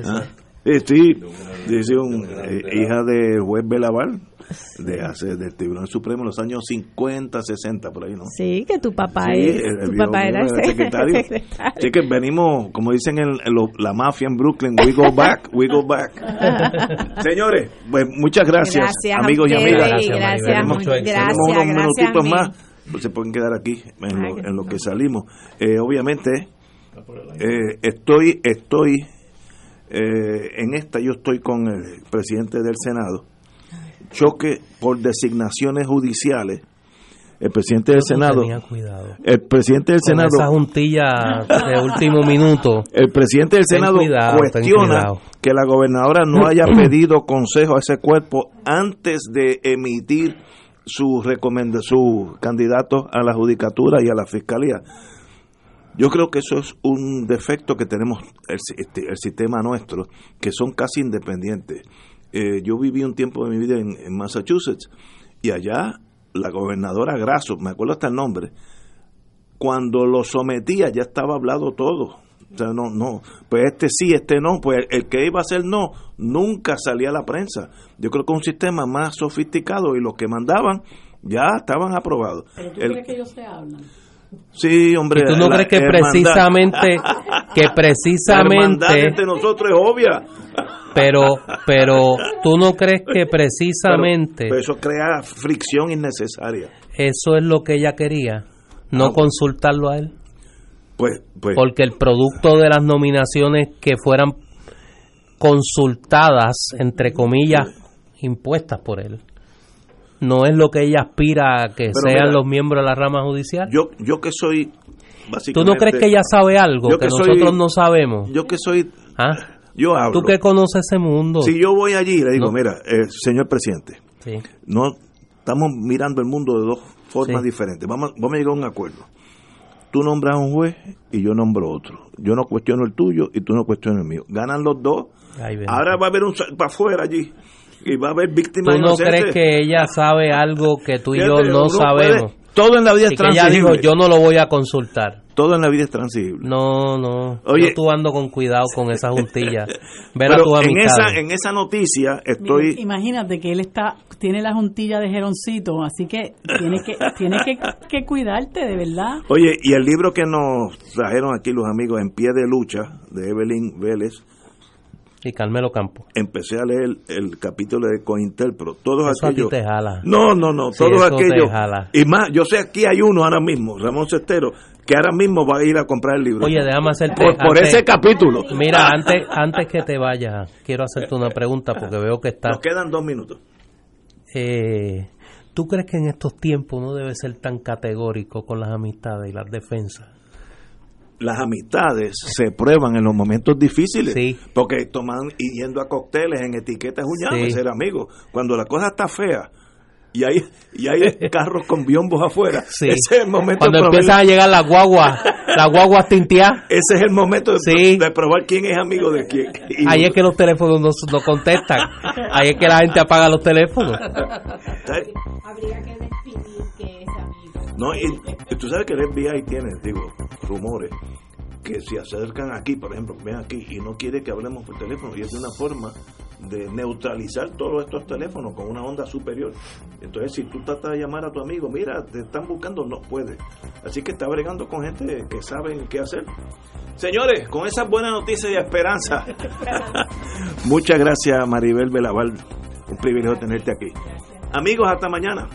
Ah, eh, sí, dice un, eh, hija de juez Belaval, de hace, del Tribunal Supremo en los años 50, 60, por ahí, ¿no? sí que tu papá Sí, es el- el tu viejo papá era ese- secretario. secretario. Así que venimos, como dicen en, en lo- la mafia en Brooklyn, we go back, we go back. Señores, pues muchas gracias, Gracias amigos y amigas. Gracias, gracias, tenemos, éxito. tenemos gracias, unos gracias, minutitos más, pues se pueden quedar aquí en lo, en lo que salimos. Eh, obviamente, eh, estoy, estoy eh, en esta, yo estoy con el presidente del Senado. Choque por designaciones judiciales. El presidente del Senado. El presidente del Con Senado. esa juntilla de último minuto. El presidente del Senado cuidado, cuestiona que la gobernadora no haya pedido consejo a ese cuerpo antes de emitir su recomenda su candidato a la judicatura y a la fiscalía. Yo creo que eso es un defecto que tenemos el, este, el sistema nuestro, que son casi independientes. Eh, yo viví un tiempo de mi vida en, en Massachusetts y allá la gobernadora Grasso, me acuerdo hasta el nombre, cuando lo sometía ya estaba hablado todo. O sea, no, no, pues este sí, este no, pues el que iba a ser no, nunca salía a la prensa. Yo creo que un sistema más sofisticado y los que mandaban ya estaban aprobados. ¿Pero tú El- crees que ellos se hablan? sí, hombre. ¿Y tú no la crees que hermandad- precisamente, que La hermandad precisamente, entre nosotros es obvia. Pero, pero tú no crees que precisamente Pero eso crea fricción innecesaria. eso es lo que ella quería? No Ah. consultarlo a él. Pues, pues, Porque el producto de las nominaciones que fueran consultadas, entre comillas, impuestas por él, no es lo que ella aspira a que Pero sean mira, los miembros de la rama judicial. yo, yo que soy ¿Tú no crees que ella sabe algo que, que soy- nosotros no sabemos? Yo que soy. ¿Ah? Yo hablo. ¿Tú que conoces ese mundo? Si yo voy allí y le digo, No. mira, eh, señor presidente, Sí. no estamos mirando el mundo de dos formas Sí. diferentes. Vamos, vamos a llegar a un acuerdo. Tú nombras a un juez y yo nombro otro. Yo no cuestiono el tuyo y tú no cuestionas el mío. Ganan los dos. Ay. Ahora va a haber un para afuera allí y va a haber víctimas ¿Tú no inocentes. crees que ella sabe algo que tú y yo no sabemos? puede- todo en la vida Y es que ella dijo, yo no lo voy a consultar. Todo en la vida es transible. No, no. Oye. yo tú ando con cuidado con esa juntilla. Ver a tus en esa, en esa noticia estoy... Mira, imagínate que él está tiene la juntilla de Geroncito, así que tiene que tiene que, que cuidarte de verdad. Oye, y el libro que nos trajeron aquí los amigos En pie de lucha, de Evelyn Vélez, Y Carmelo Campo. empecé a leer el capítulo de Cointelpro. Todos Eso a ti aquellos... te jala. No, no, no, Sí, todos aquellos... Y más, yo sé aquí hay uno ahora mismo, Ramón Cestero, que ahora mismo va a ir a comprar el libro. Oye, déjame hacerte... por, por antes- ese capítulo. Mira, antes, antes que te vayas, quiero hacerte una pregunta porque veo que está... Nos quedan dos minutos. Eh, ¿Tú crees que en estos tiempos no debe ser tan categórico con las amistades y las defensas? Las amistades se prueban en los momentos difíciles. Sí. Porque toman y yendo a cócteles en etiquetas uñadas, Sí. ser amigos. Cuando la cosa está fea y hay, y hay carros con biombos afuera, Sí. ese es el momento Cuando de empiezan a llegar las guaguas, las guaguas tinteadas, ese es el momento de, Sí. de probar quién es amigo de quién. Y- ahí es que los teléfonos no, no contestan. Ahí es que la gente apaga los teléfonos. Habría que No, y, tú sabes que el FBI tiene, digo, rumores que se acercan aquí, por ejemplo, ven aquí y no quiere que hablemos por teléfono y es una forma de neutralizar todos estos teléfonos con una onda superior. Entonces, si tú tratas de llamar a tu amigo, mira, te están buscando, no puede. Así que está bregando con gente que saben qué hacer. Señores, con esas buenas noticias y esperanza. Muchas gracias, Maribel Belaval. Un privilegio tenerte aquí. Amigos, hasta mañana.